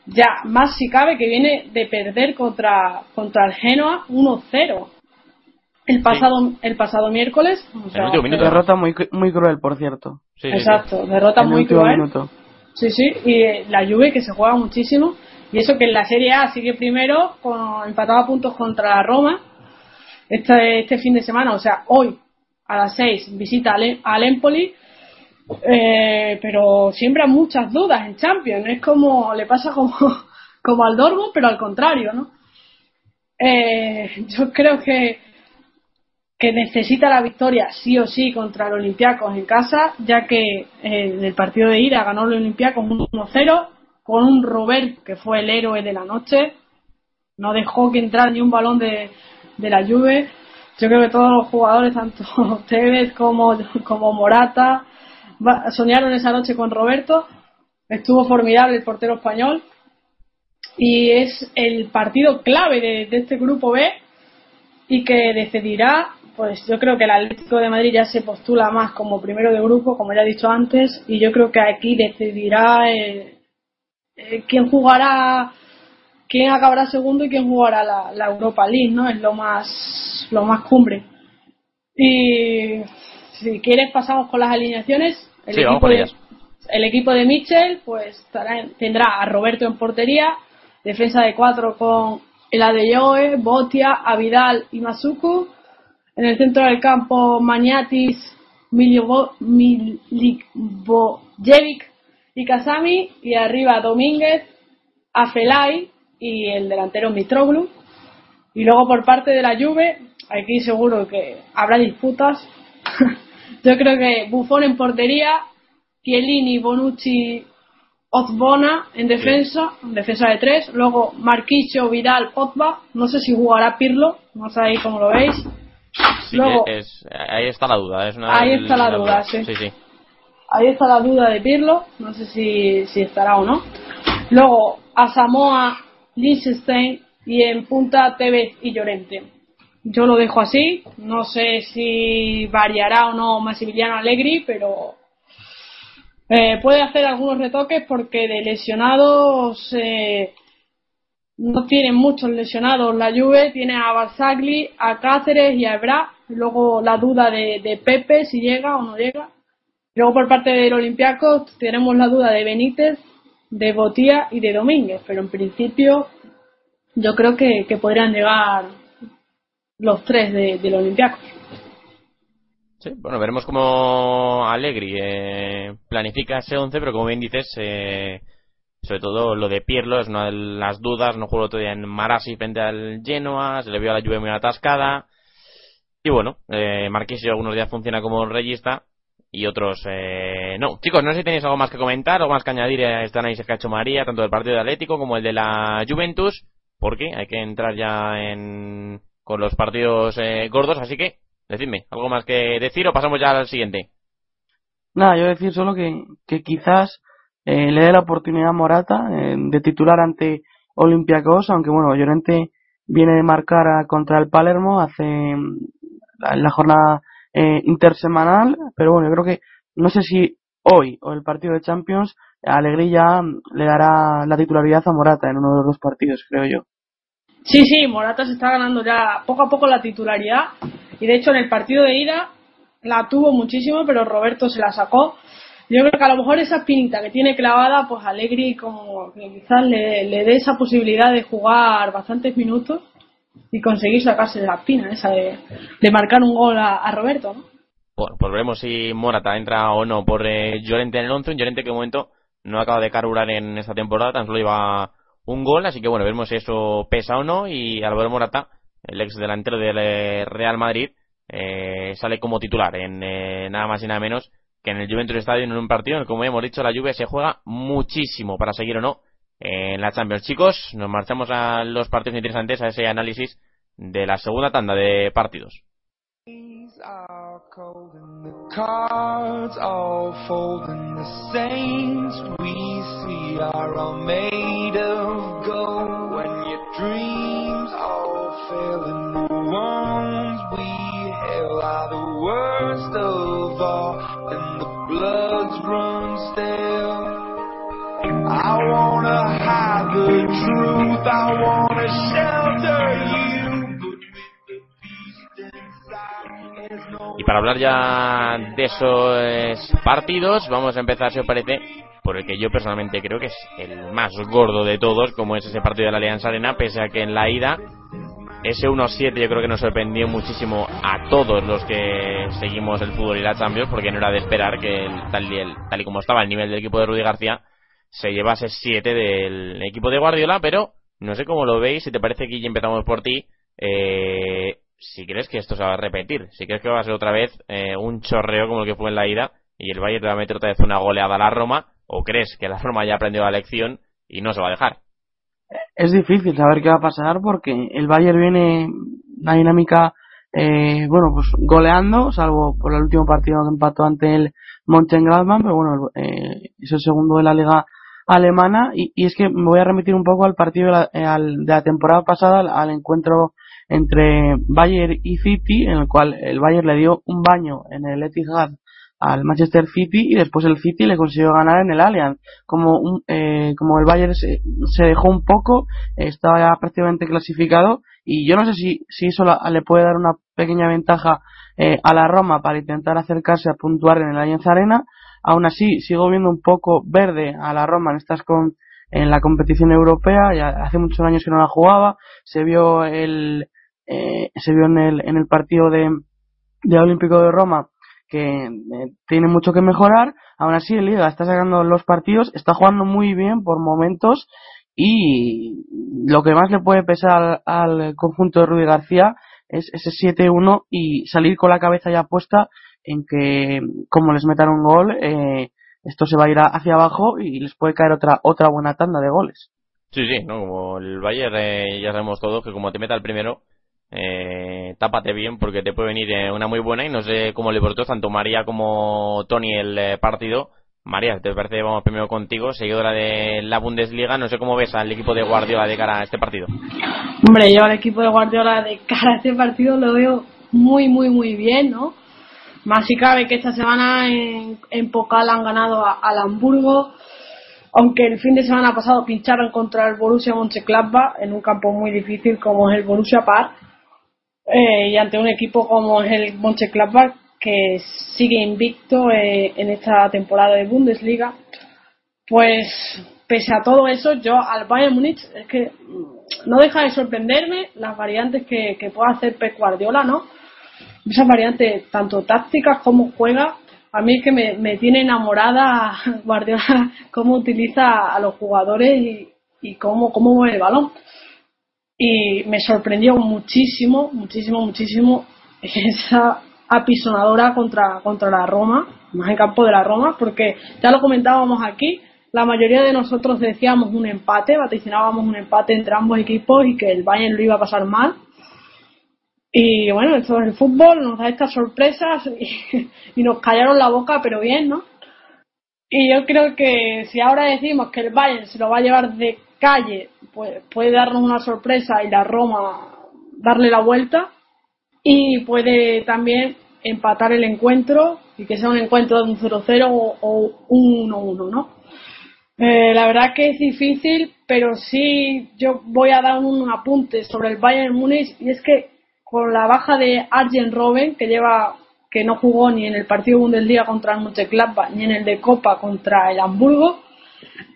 Ya, más si cabe que viene de perder contra, contra el Genoa 1-0. El pasado, el pasado miércoles. O sea, el último minuto. Derrota muy, muy cruel, por cierto. Sí, sí, sí. Exacto, derrota el muy cruel. minuto. Sí, sí, y eh, la Juve que se juega muchísimo. Y eso que en la Serie A sigue primero, con, empatado a puntos contra la Roma. Este, este fin de semana, o sea, hoy a las 6 visita al, al Empoli. Eh, pero siembra muchas dudas en Champions. Es como, le pasa como, como al Dortmund, pero al contrario, ¿no? Eh, yo creo que, que necesita la victoria sí o sí contra el Olympiacos en casa, ya que eh, en el partido de ida ganó el Olympiacos 1-0 con un Robert que fue el héroe de la noche. No dejó que entrara ni un balón de, de la Juve. Yo creo que todos los jugadores, tanto Tevez como, como Morata, soñaron esa noche con Roberto. Estuvo formidable el portero español. Y es el partido clave de este grupo B y que decidirá, pues yo creo que el Atlético de Madrid ya se postula más como primero de grupo, como ya he dicho antes, y yo creo que aquí decidirá eh, eh, quién jugará, quién acabará segundo y quién jugará la, la Europa League, ¿no? Es lo más, lo más cumbre. Y si quieres pasamos con las alineaciones. El Sí, vamos equipo con de, ellas. el equipo de Mitchell pues estará- tendrá a Roberto en portería, defensa de cuatro con el Adeyoe, Botia, Avidal y Masuku. En el centro del campo Maniatis, Milivojevic y Kasami. Y arriba Domínguez, Afelay y el delantero Mitroglou. Y luego por parte de la Juve, aquí seguro que habrá disputas. Yo creo que Buffon en portería, Chiellini, Bonucci, Ozbona en defensa, en defensa de tres. Luego Marquisio, Vidal, Pogba. No sé si jugará Pirlo, no sé ahí cómo lo veis. Sí, Luego- es, ahí está la duda. Es una Ahí está la duda. Sí, sí. Ahí está la duda de Pirlo, no sé si, si estará o no. Luego a Samoa, Liechtenstein y en punta Tevez y Llorente. Yo lo dejo así, no sé si variará o no Massimiliano Allegri, pero eh, puede hacer algunos retoques porque de lesionados eh, no tienen muchos lesionados la Juve, tiene a Barzagli, a Cáceres y a Ebra, luego la duda de, Pepe si llega o no llega. Luego por parte del Olympiacos tenemos la duda de Benítez, de Botía y de Domínguez, pero en principio yo creo que, podrían llegar los tres de, del Olympiacos. Sí, bueno, veremos cómo Allegri eh, planifica ese 11, pero como bien dices, eh, sobre todo lo de Pirlo es una de las dudas. No jugó otro día en Marassi frente al Genoa, se le vio a la lluvia muy atascada. Y bueno, eh, Marquisio algunos días funciona como regista y otros eh, no. Chicos, no sé si tenéis algo más que comentar, algo más que añadir a este análisis que María, tanto del partido de Atlético como el de la Juventus, porque hay que entrar ya en con los partidos eh, gordos, así que decidme, algo más que decir o pasamos ya al siguiente. Nada, yo decir solo que, que quizás eh, le dé la oportunidad a Morata eh, de titular ante Olympiacos, aunque bueno, Llorente viene de marcar contra el Palermo hace mm, la, la jornada eh, intersemanal, pero bueno, yo creo que no sé si hoy o el partido de Champions Alegría mm, le dará la titularidad a Morata en uno de los dos partidos, creo yo. Sí, sí, Morata se está ganando ya poco a poco la titularidad y de hecho en el partido de ida la tuvo muchísimo, pero Roberto se la sacó. Yo creo que a lo mejor esa espinita que tiene clavada, pues Allegri como que quizás le, le dé esa posibilidad de jugar bastantes minutos y conseguir sacarse de la espina esa de, de marcar un gol a, a Roberto, ¿no? Bueno, pues veremos si Morata entra o no por eh, Llorente en el 11. Un Llorente que de momento no acaba de carburar en esta temporada, tan solo lleva un gol. Así que bueno, veremos si eso pesa o no. Y Álvaro Morata, el ex delantero del eh, Real Madrid, eh, sale como titular en eh, nada más y nada menos que en el Juventus Stadium en un partido en el que, como hemos dicho, la Juve se juega muchísimo para seguir o no en la Champions. Chicos, nos marchamos a los partidos interesantes, a ese análisis de la segunda tanda de partidos. Y para hablar ya de esos partidos, vamos a empezar, si os parece, por el que yo personalmente creo que es el más gordo de todos, como es ese partido de la Alianza Arena, pese a que en la ida ese 1-7 yo creo que nos sorprendió muchísimo a todos los que seguimos el fútbol y la Champions, porque no era de esperar que tal, y tal y como estaba el nivel del equipo de Rudy García, se llevase 7 del equipo de Guardiola, pero no sé cómo lo veis, si te parece que empezamos por ti. Eh, si crees que esto se va a repetir, si crees que va a ser otra vez eh, un chorreo como el que fue en la ida y el Bayern te va a meter otra vez una goleada a la Roma, o crees que la Roma ya ha aprendido la lección y no se va a dejar. Es difícil saber qué va a pasar porque el Bayern viene una dinámica, eh, bueno, pues goleando, salvo por el último partido que empató ante el Mönchengladbach, pero bueno, eh, es el segundo de la liga alemana. Y, es que me voy a remitir un poco al partido de la, de la temporada pasada, al encuentro entre Bayern y City, en el cual el Bayern le dio un baño en el Etihad al Manchester City y después el City le consiguió ganar en el Allianz. Como, un, eh, como el Bayern se, dejó un poco, estaba ya prácticamente clasificado y yo no sé si, si eso le puede dar una pequeña ventaja eh, a la Roma para intentar acercarse a puntuar en el Allianz Arena. Aún así, sigo viendo un poco verde a la Roma en estas con, en la competición europea, ya hace muchos años que no la jugaba, se vio el, eh, se vio en el, en el partido de, de Olímpico de Roma que eh, tiene mucho que mejorar. Aún así, el Liga está sacando los partidos, está jugando muy bien por momentos y lo que más le puede pesar al, conjunto de Rudy García es ese 7-1 y salir con la cabeza ya puesta en que, como les metan un gol, eh, esto se va a ir hacia abajo y les puede caer otra otra buena tanda de goles. Sí, sí, no, como el Bayern ya sabemos todos que como te meta el primero, eh, tápate bien porque te puede venir eh, una muy buena y no sé cómo le portó tanto María como Tony el eh, partido. María, te parece, vamos primero contigo, seguidora de la Bundesliga, no sé cómo ves al equipo de Guardiola de cara a este partido. Hombre, yo al equipo de Guardiola de cara a este partido lo veo muy, muy, muy bien, ¿no? Más si cabe que esta semana en, en Pokal han ganado al Hamburgo, aunque el fin de semana pasado pincharon contra el Borussia Mönchengladbach en un campo muy difícil como es el Borussia Park eh, y ante un equipo como es el Mönchengladbach que sigue invicto eh, en esta temporada de Bundesliga pues pese a todo eso yo al Bayern Múnich es que no deja de sorprenderme las variantes que, que pueda hacer Pep Guardiola no esas variantes tanto tácticas como juega a mí es que me, tiene enamorada Guardiola cómo utiliza a los jugadores y, y cómo mueve el balón y me sorprendió muchísimo, muchísimo, muchísimo esa apisonadora contra, contra la Roma, más en campo de la Roma, porque ya lo comentábamos aquí, la mayoría de nosotros decíamos un empate, vaticinábamos un empate entre ambos equipos y que el Bayern lo iba a pasar mal. Y bueno, esto es el fútbol, nos da estas sorpresas y, y nos callaron la boca, pero bien, ¿no? Y yo creo que si ahora decimos que el Bayern se lo va a llevar de calle puede, puede darnos una sorpresa y la Roma darle la vuelta y puede también empatar el encuentro y que sea un encuentro de un 0-0 o, un 1-1, ¿no? Eh, la verdad que es difícil, pero sí yo voy a dar un apunte sobre el Bayern Múnich y es que con la baja de Arjen Robben, que lleva que no jugó ni en el partido Bundesliga contra el Mönchengladbach ni en el de Copa contra el Hamburgo,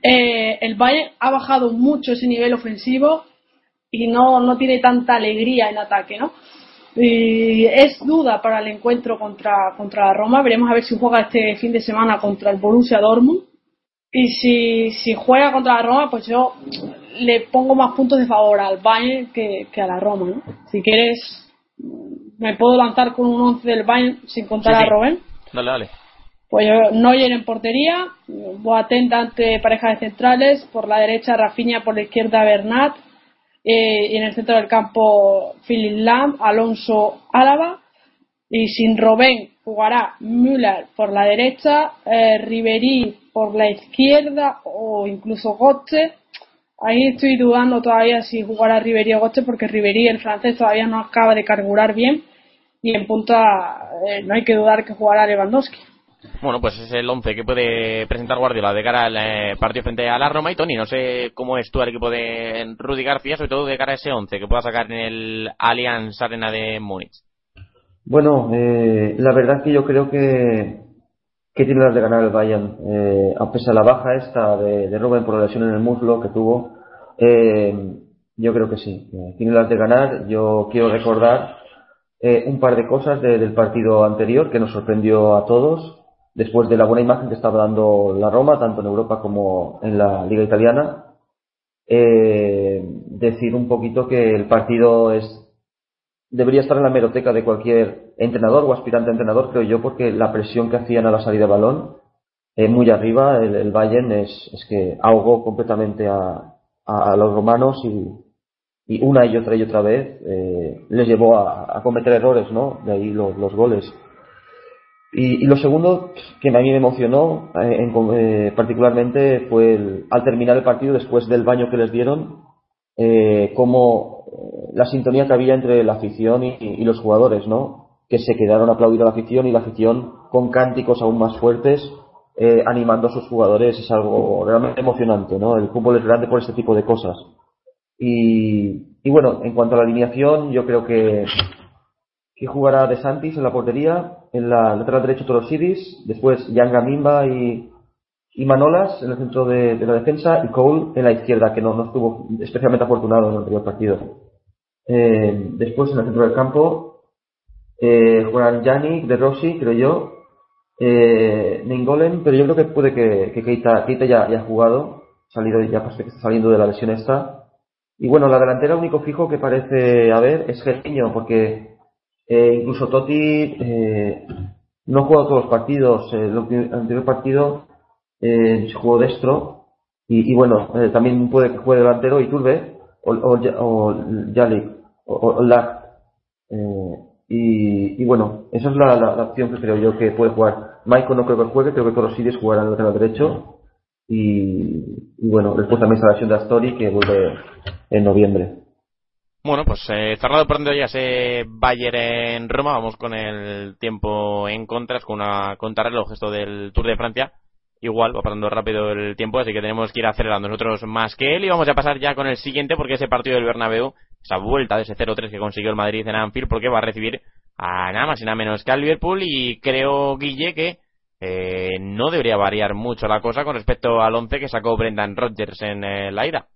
eh, el Bayern ha bajado mucho ese nivel ofensivo y no, no tiene tanta alegría en ataque, ¿no? Y es duda para el encuentro contra, contra la Roma. Veremos a ver si juega este fin de semana contra el Borussia Dortmund. Y si, si juega contra la Roma, pues yo le pongo más puntos de favor al Bayern que, a la Roma, ¿no? Si quieres, me puedo lanzar con un 11 del Bayern sin contar a Robben. Dale, dale. Pues Neuer en portería, Boateng ante pareja de centrales, por la derecha Rafinha, por la izquierda Bernat, Eh, y en el centro del campo, Philip Lam, Alonso Álava. Y sin Robén jugará Müller por la derecha, eh, Ribery por la izquierda o incluso Gotze. Ahí estoy dudando todavía si jugará Ribery o Gotze porque Ribery, el francés, todavía no acaba de carburar bien. Y en punta eh, no hay que dudar que jugará Lewandowski. Bueno, pues es el 11 que puede presentar Guardiola de cara al eh, partido frente a la Roma. Y Tony, no sé cómo es tú el equipo de Rudy García, sobre todo de cara a ese 11 que pueda sacar en el Allianz Arena de Múnich. Bueno, eh, la verdad es que yo creo que, que tiene las de ganar el Bayern. Eh, a pesar de la baja esta de, de por la lesión en el muslo que tuvo, eh, yo creo que sí. Tiene las de ganar. Yo quiero recordar eh, un par de cosas de- del partido anterior que nos sorprendió a todos. Después de la buena imagen que estaba dando la Roma, tanto en Europa como en la Liga Italiana, eh, decir un poquito que el partido es debería estar en la meroteca de cualquier entrenador o aspirante a entrenador, creo yo, porque la presión que hacían a la salida de balón, eh, muy arriba, el, Bayern es, es que ahogó completamente a los romanos y, y una y otra y otra vez eh, les llevó a, a cometer errores, ¿no? De ahí los, los goles. Y, lo segundo que a mí me emocionó eh, eh, particularmente fue el- al terminar el partido, después del baño que les dieron, eh, como eh, la sintonía que había entre la afición y, los jugadores, ¿no? Que se quedaron a aplaudir a la afición y la afición con cánticos aún más fuertes, eh, animando a sus jugadores, es algo realmente emocionante, ¿no? El fútbol es grande por este tipo de cosas. Y bueno, en cuanto a la alineación, yo creo que, que jugará De Santis en la portería, en la lateral derecho Torosidis, después Yanga Mimba y, y Manolas en el centro de, la defensa y Cole en la izquierda, que no, no estuvo especialmente afortunado en el anterior partido. Eh, después en el centro del campo eh, jugarán Yannick, De Rossi, creo yo, eh, Ningolen, pero yo creo que puede que, que Keita, Keita ya, ya ha jugado, salido ya saliendo de la lesión esta. Y bueno, la delantera único fijo que parece haber es Gervinho, porque eh, incluso Totti eh, no jugado todos los partidos. Eh, el anterior partido eh, jugó destro y, y bueno, eh, también puede que juegue delantero Iturbe o, o, o o, o Lak. Eh, y, y bueno, esa es la, opción que creo yo que puede jugar. Maicon no creo que juegue, creo que Torosides jugará en el lateral derecho. Y, y bueno, después también está la lesión de Astori que vuelve en noviembre. Bueno, pues eh, cerrado por ya ese Bayern en Roma, vamos con el tiempo en contras, con una contrarreloj esto del Tour de Francia. Igual va pasando rápido el tiempo, así que tenemos que ir acelerando nosotros más que él y vamos a pasar ya con el siguiente porque ese partido del Bernabéu, esa vuelta de ese 0-3 que consiguió el Madrid en Anfield, porque va a recibir a nada más y nada menos que al Liverpool y creo, Guille, que eh, no debería variar mucho la cosa con respecto al 11 que sacó Brendan Rodgers en eh, la ida.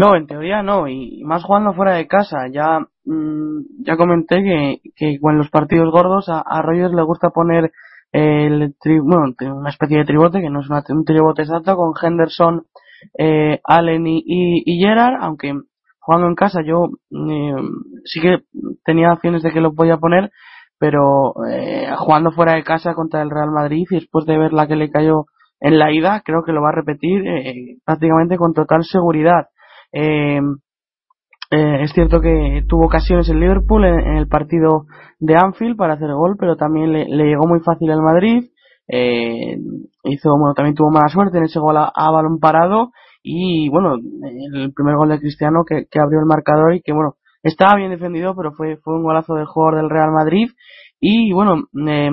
No, en teoría no, y más jugando fuera de casa. Ya mm, ya comenté que, que en los partidos gordos a, a Rogers le gusta poner el tri- bueno, una especie de tribote, que no es una- un tribote exacto, con Henderson, eh, Allen y, y, Gerrard, aunque jugando en casa yo eh, sí que tenía opciones de que lo podía poner, pero eh, jugando fuera de casa contra el Real Madrid y después de ver la que le cayó en la ida, creo que lo va a repetir eh, prácticamente con total seguridad. Eh, eh, es cierto que tuvo ocasiones en Liverpool en, el partido de Anfield para hacer gol, pero también le, le llegó muy fácil al Madrid. Eh, hizo, bueno, también tuvo mala suerte en ese gol a, balón parado y bueno, el primer gol de Cristiano que, abrió el marcador y que bueno, estaba bien defendido, pero fue, fue un golazo del jugador del Real Madrid y bueno, eh,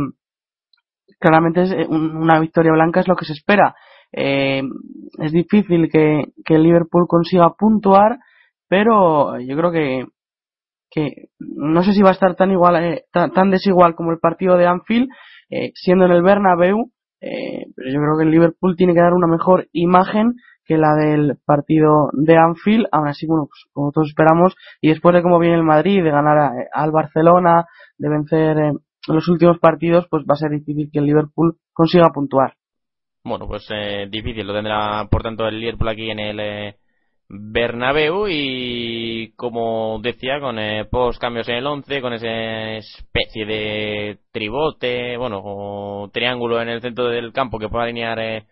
claramente es eh, un- una victoria blanca es lo que se espera. Eh, es difícil que, que Liverpool consiga puntuar, pero yo creo que, que no sé si va a estar tan igual, eh, tan, tan desigual como el partido de Anfield, eh, siendo en el Bernabéu, eh, pero yo creo que el Liverpool tiene que dar una mejor imagen que la del partido de Anfield, aún así, bueno, pues como todos esperamos, y después de cómo viene el Madrid, de ganar al Barcelona, de vencer eh, los últimos partidos, pues va a ser difícil que el Liverpool consiga puntuar. Bueno, pues eh, difícil, lo tendrá por tanto el Liverpool aquí en el eh, Bernabéu y como decía, con eh, pocos cambios en el 11, con esa especie de tribote, bueno, o triángulo en el centro del campo que pueda alinear eh,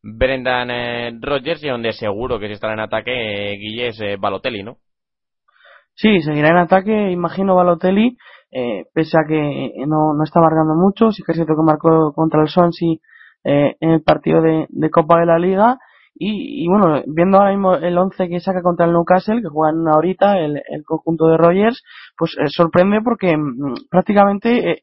Brendan eh, Rodgers y donde seguro que si estará en ataque eh, eh, Balotelli, ¿no? Sí, seguirá en ataque, imagino Balotelli, pese a que no, no está marcando mucho, sí que es cierto que marcó contra el Swansea eh, en el partido de, de, Copa de la Liga y, y, bueno, viendo ahora mismo el 11 que saca contra el Newcastle, que juega en una horita, el, el conjunto de Rogers, pues eh, sorprende porque mmm, prácticamente eh,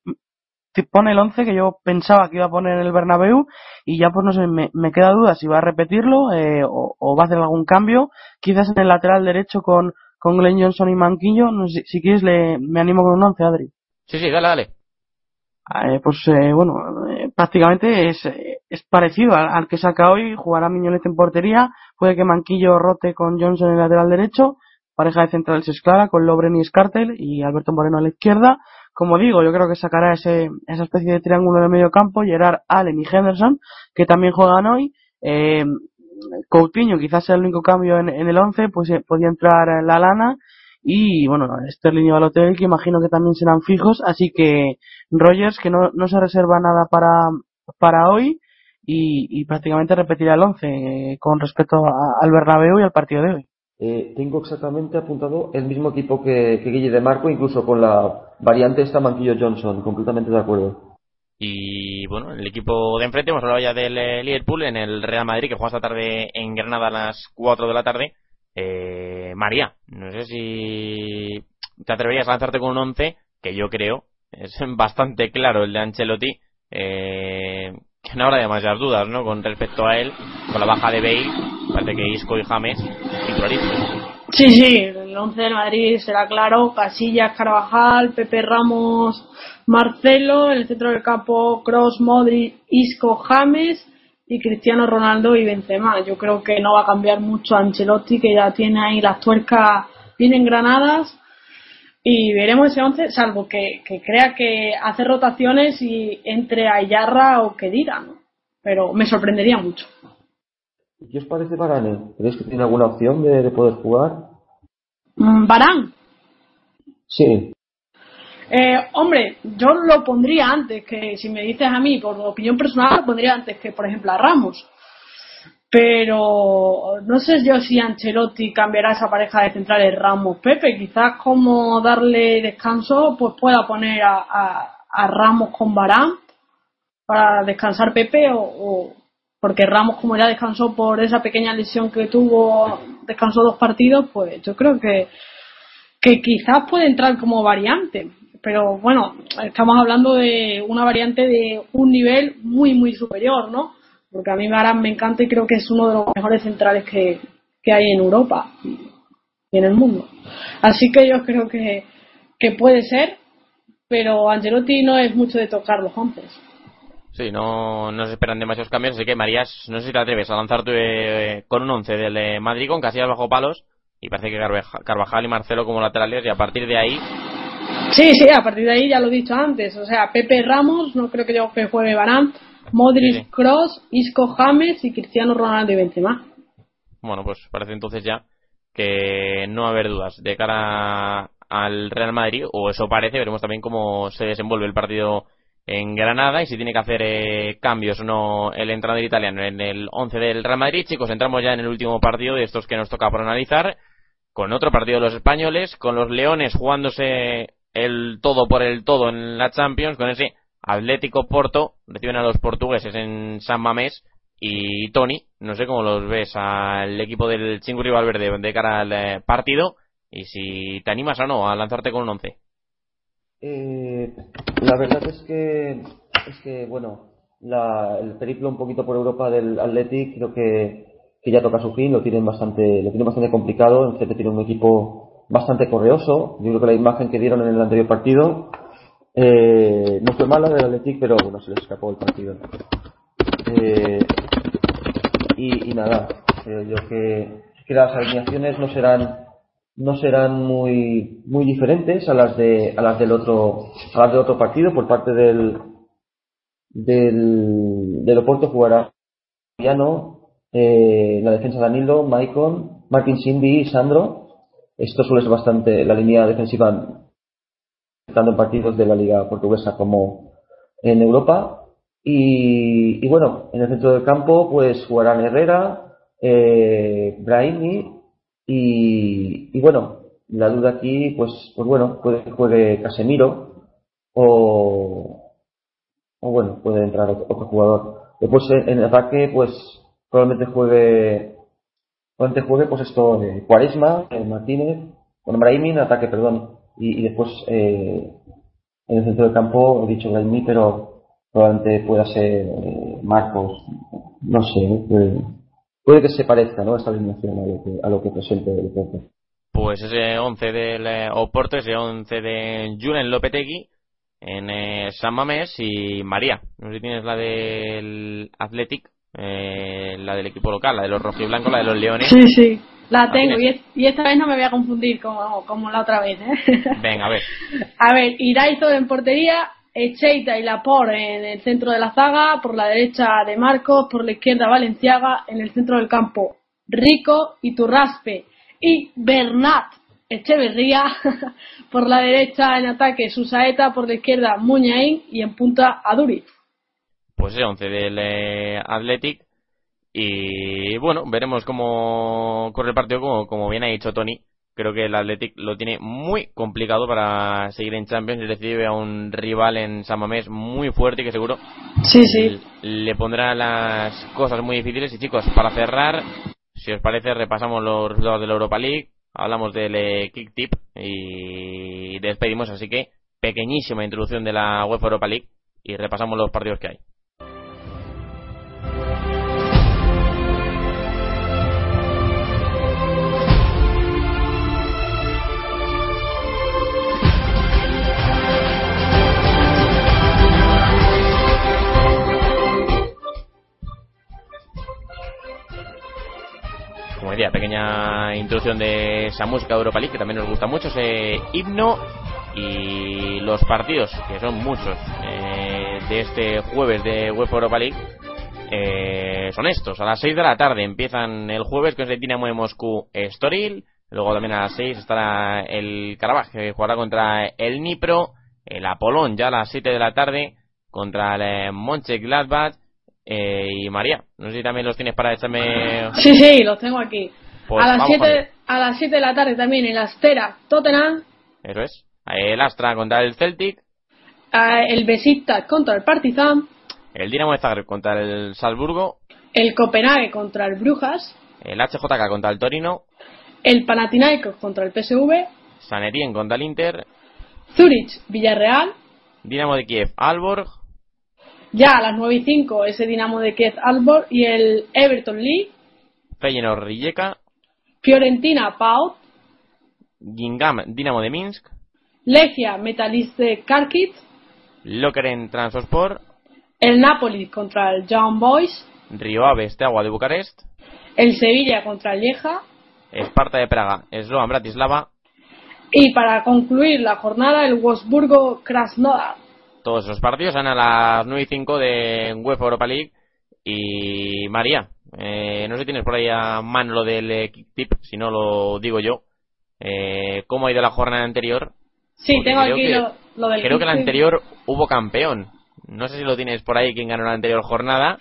pone el 11 que yo pensaba que iba a poner en el Bernabéu y ya pues no sé, me, me queda duda si va a repetirlo eh, o, o, va a hacer algún cambio, quizás en el lateral derecho con, con Glenn Johnson y Manquillo, no sé, si quieres le, me animo con un 11, Adri. Sí, sí, dale, dale. Eh, pues eh, bueno, prácticamente es, es parecido al, que saca hoy, jugará Miñolet en portería, puede que Manquillo rote con Johnson en el lateral derecho, pareja de centrales es clara con Lobren y Scartel y Alberto Moreno a la izquierda. Como digo, yo creo que sacará ese, esa especie de triángulo en el medio campo, Gerard Allen y Henderson, que también juegan hoy. Eh, Coutinho quizás sea el único cambio en, en el 11, pues eh, podía entrar la lana y bueno, Sterling y Balotelli que imagino que también serán fijos, así que Rogers que no, no se reserva nada para, para hoy y, y prácticamente repetirá el 11 eh, con respecto a, al Bernabéu y al partido de hoy. Eh, tengo exactamente apuntado el mismo equipo que, que Guille de Marco, incluso con la variante esta Manquillo Johnson, completamente de acuerdo. Y bueno, el equipo de enfrente, hemos hablado ya del eh, Liverpool, en el Real Madrid, que juega esta tarde en Granada a las 4 de la tarde. Eh, María, sé si te atreverías a lanzarte con un 11, que yo creo es bastante claro el de Ancelotti, eh, que no habrá demasiadas dudas, ¿no? Con respecto a él, con la baja de Bale, parece que Isco y James titularísimos. Sí, sí, el 11 del Madrid será claro, Casillas, Carvajal, Pepe Ramos, Marcelo, en el centro del campo Cross, Modric, Isco, James y Cristiano Ronaldo y Benzema. Yo creo que no va a cambiar mucho Ancelotti, que ya tiene ahí las tuercas bien engranadas y veremos ese 11, salvo que, que crea que hace rotaciones y entre a Yarra o que diga, ¿no? Pero me sorprendería mucho. ¿Qué os parece Varane? ¿Creéis que tiene alguna opción de, de poder jugar? ¿Varane? Sí. Eh, hombre, yo lo pondría antes que, si me dices a mí, por opinión personal, lo pondría antes que, por ejemplo, a Ramos. Pero no sé yo si Ancelotti cambiará esa pareja de centrales Ramos-Pepe. Quizás como darle descanso, pues pueda poner a, a, a Ramos con Barán para descansar Pepe o, o, porque Ramos como ya descansó por esa pequeña lesión que tuvo, descansó dos partidos, pues yo creo que que quizás puede entrar como variante pero bueno, estamos hablando de una variante de un nivel muy, muy superior, ¿no? Porque a mí Varane me encanta y creo que es uno de los mejores centrales que, que hay en Europa y en el mundo. Así que yo creo que, que puede ser, pero Angelotti no es mucho de tocar los once. Sí, no, no se esperan demasiados cambios, así que Marías, no sé si te atreves a lanzarte eh, con un once del eh, Madrid con Casillas bajo palos y parece que Carvajal y Marcelo como laterales y a partir de ahí Sí, sí, a partir de ahí ya lo he dicho antes. O sea, Pepe Ramos, no creo que yo que juegue Barán, Modric. Cross, Isco James y Cristiano Ronaldo y Benzema. Bueno, pues parece entonces ya que no va a haber dudas de cara al Real Madrid, o eso parece, veremos también cómo se desenvuelve el partido en Granada y si tiene que hacer eh, cambios o no el entrenador italiano en el 11 del Real Madrid. Chicos, entramos ya en el último partido de estos que nos toca por analizar, con otro partido de los españoles, con los Leones jugándose el todo por el todo en la Champions con ese Atlético Porto reciben a los portugueses en San Mamés y Tony no sé cómo los ves al equipo del Chingurri Valverde de cara al eh, partido y si te animas o no a lanzarte con un once eh, la verdad es que es que bueno la, el periplo un poquito por Europa del Athletic creo que, que ya toca su fin lo tienen bastante lo tienen bastante complicado enfrente tiene un equipo bastante correoso. Yo creo que la imagen que dieron en el anterior partido eh, no fue mala del Athletic, pero bueno, se les escapó el partido. Eh, y, nada, creo yo que, que, las alineaciones no serán no serán muy muy diferentes a las de a las del otro a las del otro partido por parte del del del Oporto jugará eh, la defensa Danilo, Maicon, Martin Cindy y Sandro esto suele ser bastante la línea defensiva tanto en partidos de la liga portuguesa como en Europa Y, bueno, en el centro del campo pues jugarán Herrera, eh, Brahimi y, bueno, la duda aquí pues, pues bueno, puede que juegue Casemiro o, o bueno, puede entrar otro, jugador. Después en el ataque pues probablemente juegue probablemente juegue pues esto de Cuaresma, eh, Martínez, bueno Brahimi en ataque, perdón, y, después eh, en el centro del campo he dicho Brahimi, pero probablemente pueda ser eh, Marcos, no sé, puede, que se parezca ¿no? esta alineación a lo que, a lo que presente el Oporto. Pues ese 11 del eh, Oporto, ese 11 de Julen Lopetegui en eh, San Mamés y María. No sé si tienes la del Athletic, la del equipo local, la de los rojiblancos, la de los leones. Sí, sí. La tengo y, esta vez no me voy a confundir como, como la otra vez. Venga, a ver. A ver, Iraizo en portería, Echeita y Laporte en el centro de la zaga, por la derecha de Marcos, por la izquierda Valenciaga, en el centro del campo Rico y Turraspe y Bernat Echeverría, por la derecha en ataque Susaeta, por la izquierda Muñain y en punta Aduri. Pues ese 11 del eh, Athletic y bueno, veremos cómo corre el partido como, como bien ha dicho Tony creo que el Athletic lo tiene muy complicado para seguir en Champions y recibe a un rival en San Mamés muy fuerte que seguro sí, sí. le pondrá las cosas muy difíciles. Y chicos, para cerrar, si os parece, repasamos los resultados de la Europa League, hablamos del eh, kick tip y despedimos. Así que pequeñísima introducción de la UEFA Europa League y repasamos los partidos que hay. Pequeña introducción de esa música de Europa League que también nos gusta mucho, ese himno y los partidos, que son muchos, eh, de este jueves de UEFA Europa League. Eh, son estos, a las 6 de la tarde empiezan el jueves con ese Dinamo de Moscú Storil, luego también a las 6 estará el Karabaj que jugará contra el Nipro, el Apolón ya a las 7 de la tarde contra el eh, Monche Gladbach eh, y María, no sé si también los tienes para echarme. Sí, sí, los tengo aquí. Pues a, las 7, a las 7 de la tarde también el Astera Tottenham. Eso es. El Astra contra el Celtic. El Besiktas contra el Partizan. El Dinamo de Zagreb contra el Salzburgo. El Copenhague contra el Brujas. El HJK contra el Torino. El Panathinaikos contra el PSV. San contra el Inter. Zurich, Villarreal. Dinamo de Kiev, Alborg. Ya a las 9 y 5 ese Dinamo de Kiev Alborg y el Everton Lee. Feyenoord Rijeka. Fiorentina Pau. Gingam Dinamo de Minsk. Legia Metaliste Kharkiv. Lokeren Transospor. El Napoli contra el Young Boys. Río Ave Agua de Bucarest. El Sevilla contra el Lieja. Esparta de Praga, Slovan Bratislava. Y para concluir la jornada, el Wolfsburgo Krasnodar todos esos partidos. Van a las 9 y 5 de UEFA Europa League. Y María, eh, no sé si tienes por ahí a mano lo del tip, si no lo digo yo. Eh, ¿Cómo ha ido la jornada anterior? Sí, tengo aquí lo, del Creo que la anterior hubo campeón. No sé si lo tienes por ahí quién ganó la anterior jornada.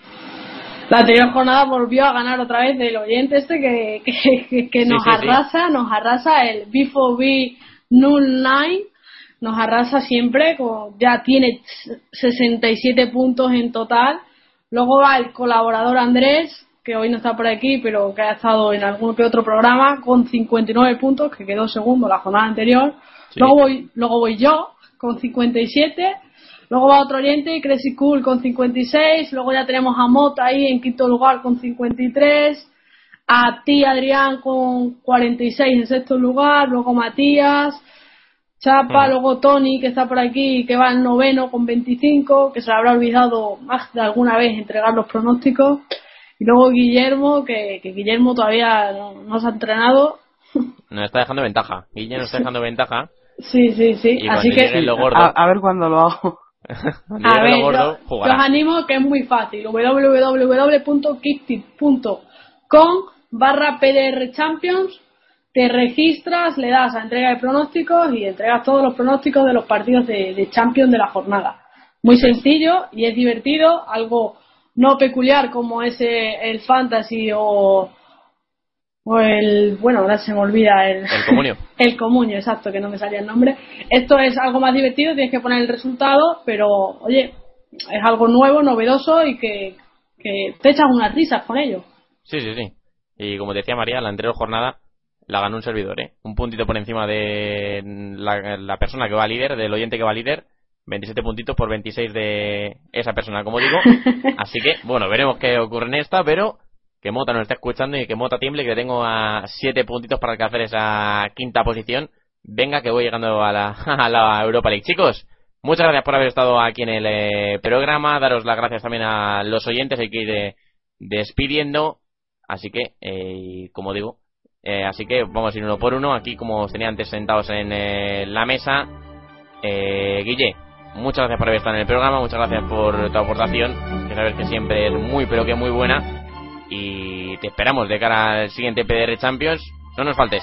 La anterior jornada volvió a ganar otra vez el oyente este que, que, nos arrasa, nos arrasa el B4B Null 9 nos arrasa siempre, ya tiene 67 puntos en total. Luego va el colaborador Andrés, que hoy no está por aquí, pero que ha estado en algún que otro programa, con 59 puntos, que quedó segundo la jornada anterior. Luego, voy, luego voy yo, con 57. Luego va otro oyente, Crazy Cool, con 56. Luego ya tenemos a Mota ahí en quinto lugar con 53. A ti, Adrián, con 46 en sexto lugar. Luego Matías. Chapa, luego Tony, que está por aquí, que va en noveno con 25, que se le habrá olvidado más de alguna vez entregar los pronósticos. Y luego Guillermo, que, Guillermo todavía no, se ha entrenado. Nos está dejando ventaja. Guillermo nos está dejando ventaja. Sí, sí, sí. Así que a, ver cuándo lo hago. a ver, yo, os animo que es muy fácil. www.kicktip.com barra PDR Champions te registras, le das a entrega de pronósticos y entregas todos los pronósticos de los partidos de, Champions de la jornada. muy sencillo y es divertido, algo no peculiar como ese el fantasy o, o el bueno ahora se me olvida el el comunio. el comunio exacto que no me salía el nombre. Esto es algo más divertido tienes que poner el resultado pero oye es algo nuevo novedoso y que, que te echas unas risas con ello. Sí sí sí. Y como decía María la anterior jornada la ganó un servidor eh un puntito por encima de la, la persona que va líder del oyente que va líder 27 puntitos por 26 de esa persona, como digo. Así que, bueno, veremos qué ocurre en esta, pero que Mota nos está escuchando y que Mota tiemble, que tengo a 7 puntitos para alcanzar esa quinta posición. Venga, que voy llegando a la, a la Europa League. Chicos, muchas gracias por haber estado aquí en el eh, programa. Daros las gracias también a los oyentes. Hay que ir eh, despidiendo. Así que, eh, como digo, eh, así que vamos a ir uno por uno. Aquí, como os tenía antes sentados en eh, la mesa, eh, Guille, muchas gracias por haber estado en el programa, muchas gracias por tu aportación, que sabes que siempre es muy pero que muy buena y te esperamos de cara al siguiente PDR Champions, no nos faltes.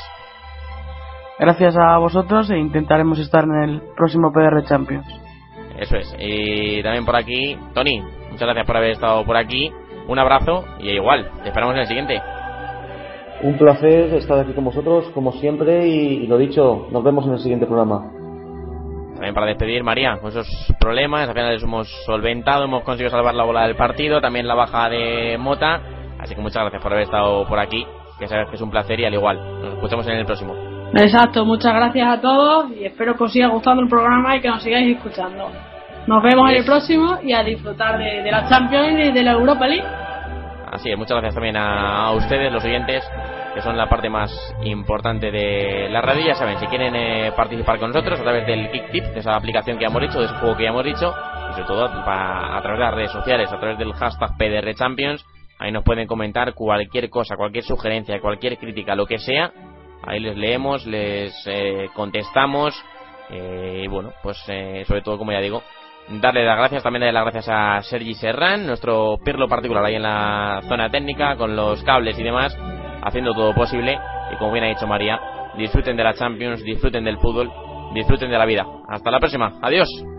Gracias a vosotros e intentaremos estar en el próximo PDR Champions. Eso es. Y también por aquí, Tony, muchas gracias por haber estado por aquí. Un abrazo y igual, te esperamos en el siguiente. Un placer estar aquí con vosotros, como siempre, y, y lo dicho, nos vemos en el siguiente programa. También para despedir, María, con esos problemas, al final les hemos solventado, hemos conseguido salvar la bola del partido, también la baja de Mota. Así que muchas gracias por haber estado por aquí, que sabes que es un placer y al igual. Nos escuchamos en el próximo. exacto muchas gracias a todos y espero que os siga gustando el programa y que nos sigáis escuchando nos vemos en el próximo y a disfrutar de, de la Champions y de la Europa League Así es, muchas gracias también a, ustedes, los oyentes, que son la parte más importante de la radio. Ya saben, si quieren eh, participar con nosotros a través del Kick Tip, de esa aplicación que hemos dicho, de ese juego que hemos dicho, y sobre todo a, a través de las redes sociales, a través del hashtag PDR Champions, ahí nos pueden comentar cualquier cosa, cualquier sugerencia, cualquier crítica, lo que sea. Ahí les leemos, les eh, contestamos. eh, y bueno, pues eh, sobre todo, como ya digo, darle las gracias, también darle las gracias a Sergi Serran, nuestro pirlo particular ahí en la zona técnica, con los cables y demás, haciendo todo posible. Y como bien ha dicho María, disfruten de la Champions, disfruten del fútbol, disfruten de la vida. Hasta la próxima. Adiós.